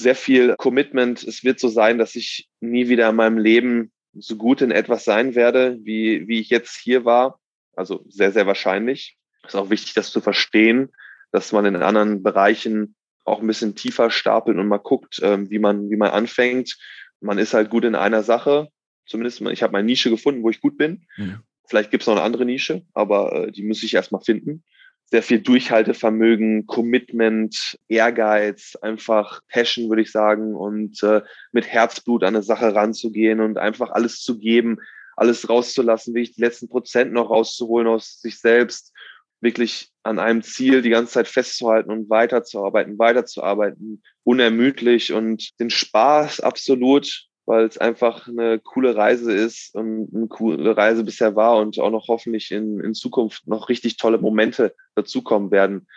sehr viel Commitment. Es wird so sein, dass ich nie wieder in meinem Leben so gut in etwas sein werde, wie, wie ich jetzt hier war. Also sehr, sehr wahrscheinlich. Es ist auch wichtig, das zu verstehen, dass man in anderen Bereichen auch ein bisschen tiefer stapelt und mal guckt, ähm, wie man, wie man anfängt. Man ist halt gut in einer Sache. Zumindest, ich habe meine Nische gefunden, wo ich gut bin. Mhm. Vielleicht gibt es noch eine andere Nische, aber äh, die muss ich erstmal finden sehr viel Durchhaltevermögen, Commitment, Ehrgeiz, einfach Passion, würde ich sagen, und äh, mit Herzblut an eine Sache ranzugehen und einfach alles zu geben, alles rauszulassen, wirklich die letzten Prozent noch rauszuholen aus sich selbst, wirklich an einem Ziel die ganze Zeit festzuhalten und weiterzuarbeiten, weiterzuarbeiten, unermüdlich und den Spaß absolut, weil es einfach eine coole Reise ist und eine coole Reise bisher war und auch noch hoffentlich in, in Zukunft noch richtig tolle Momente dazukommen werden.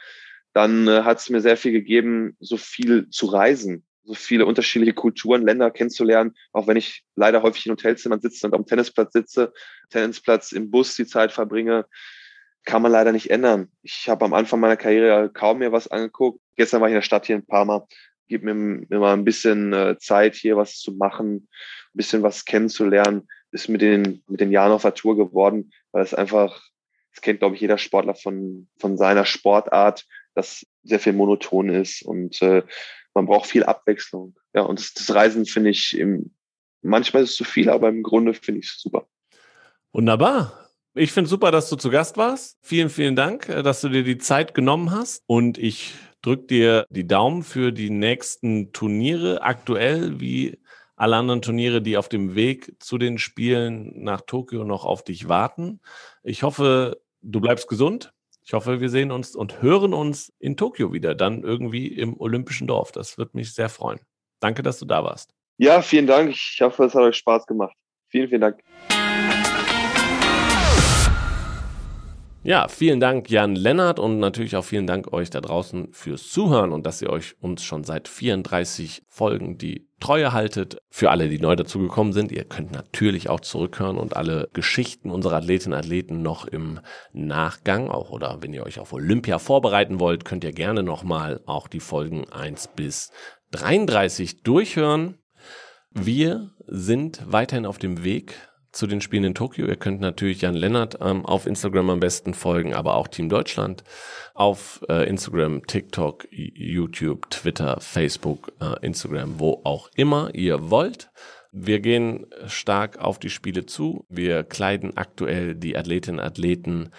Dann äh, hat es mir sehr viel gegeben, so viel zu reisen, so viele unterschiedliche Kulturen, Länder kennenzulernen, auch wenn ich leider häufig in Hotelzimmern sitze und am Tennisplatz sitze, Tennisplatz im Bus die Zeit verbringe, kann man leider nicht ändern. Ich habe am Anfang meiner Karriere kaum mehr was angeguckt. Gestern war ich in der Stadt hier in Parma. Gib mir, mir mal ein bisschen äh, Zeit, hier was zu machen, ein bisschen was kennenzulernen. Ist mit den, mit den Jahren auf der Tour geworden, weil es einfach, das kennt, glaube ich, jeder Sportler von, von seiner Sportart, dass sehr viel monoton ist und äh, man braucht viel Abwechslung. Ja, und das, das Reisen finde ich im, manchmal ist es zu viel, aber im Grunde finde ich es super.
Wunderbar. Ich finde super, dass du zu Gast warst. Vielen, vielen Dank, äh, dass du dir die Zeit genommen hast. Und ich drücke dir die Daumen für die nächsten Turniere, aktuell wie alle anderen Turniere, die auf dem Weg zu den Spielen nach Tokio noch auf dich warten. Ich hoffe, du bleibst gesund. Ich hoffe, wir sehen uns und hören uns in Tokio wieder, dann irgendwie im Olympischen Dorf. Das wird mich sehr freuen. Danke, dass du da warst.
Ja, vielen Dank. Ich hoffe, es hat euch Spaß gemacht. Vielen, vielen Dank.
Ja, vielen Dank Jan Lennart und natürlich auch vielen Dank euch da draußen fürs Zuhören und dass ihr euch uns schon seit 34 Folgen die Treue haltet. Für alle, die neu dazugekommen sind, ihr könnt natürlich auch zurückhören und alle Geschichten unserer Athletinnen und Athleten noch im Nachgang auch oder wenn ihr euch auf Olympia vorbereiten wollt, könnt ihr gerne nochmal auch die Folgen 1 bis 33 durchhören. Wir sind weiterhin auf dem Weg zu den Spielen in Tokio. Ihr könnt natürlich Jan Lennart ähm, auf Instagram am besten folgen, aber auch Team Deutschland auf äh, Instagram, TikTok, YouTube, Twitter, Facebook, äh, Instagram, wo auch immer ihr wollt. Wir gehen stark auf die Spiele zu. Wir kleiden aktuell die Athletinnen und Athleten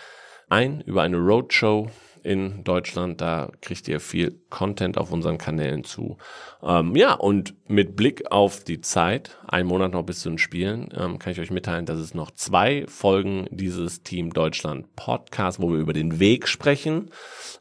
ein über eine Roadshow in Deutschland. Da kriegt ihr viel Content auf unseren Kanälen zu. Ähm, ja, und mit Blick auf die Zeit, ein Monat noch bis zu den Spielen, ähm, kann ich euch mitteilen, dass es noch zwei Folgen dieses Team Deutschland Podcast, wo wir über den Weg sprechen,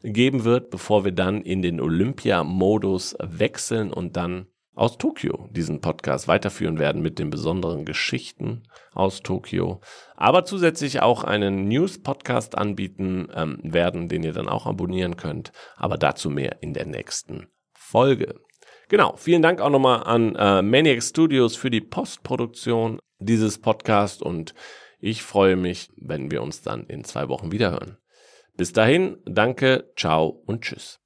geben wird, bevor wir dann in den Olympia-Modus wechseln und dann aus Tokio diesen Podcast weiterführen werden mit den besonderen Geschichten aus Tokio, aber zusätzlich auch einen News-Podcast anbieten ähm, werden, den ihr dann auch abonnieren könnt, aber dazu mehr in der nächsten Folge. Genau, vielen Dank auch nochmal an äh, Maniac Studios für die Postproduktion dieses Podcasts und ich freue mich, wenn wir uns dann in zwei Wochen wiederhören. Bis dahin, danke, ciao und tschüss.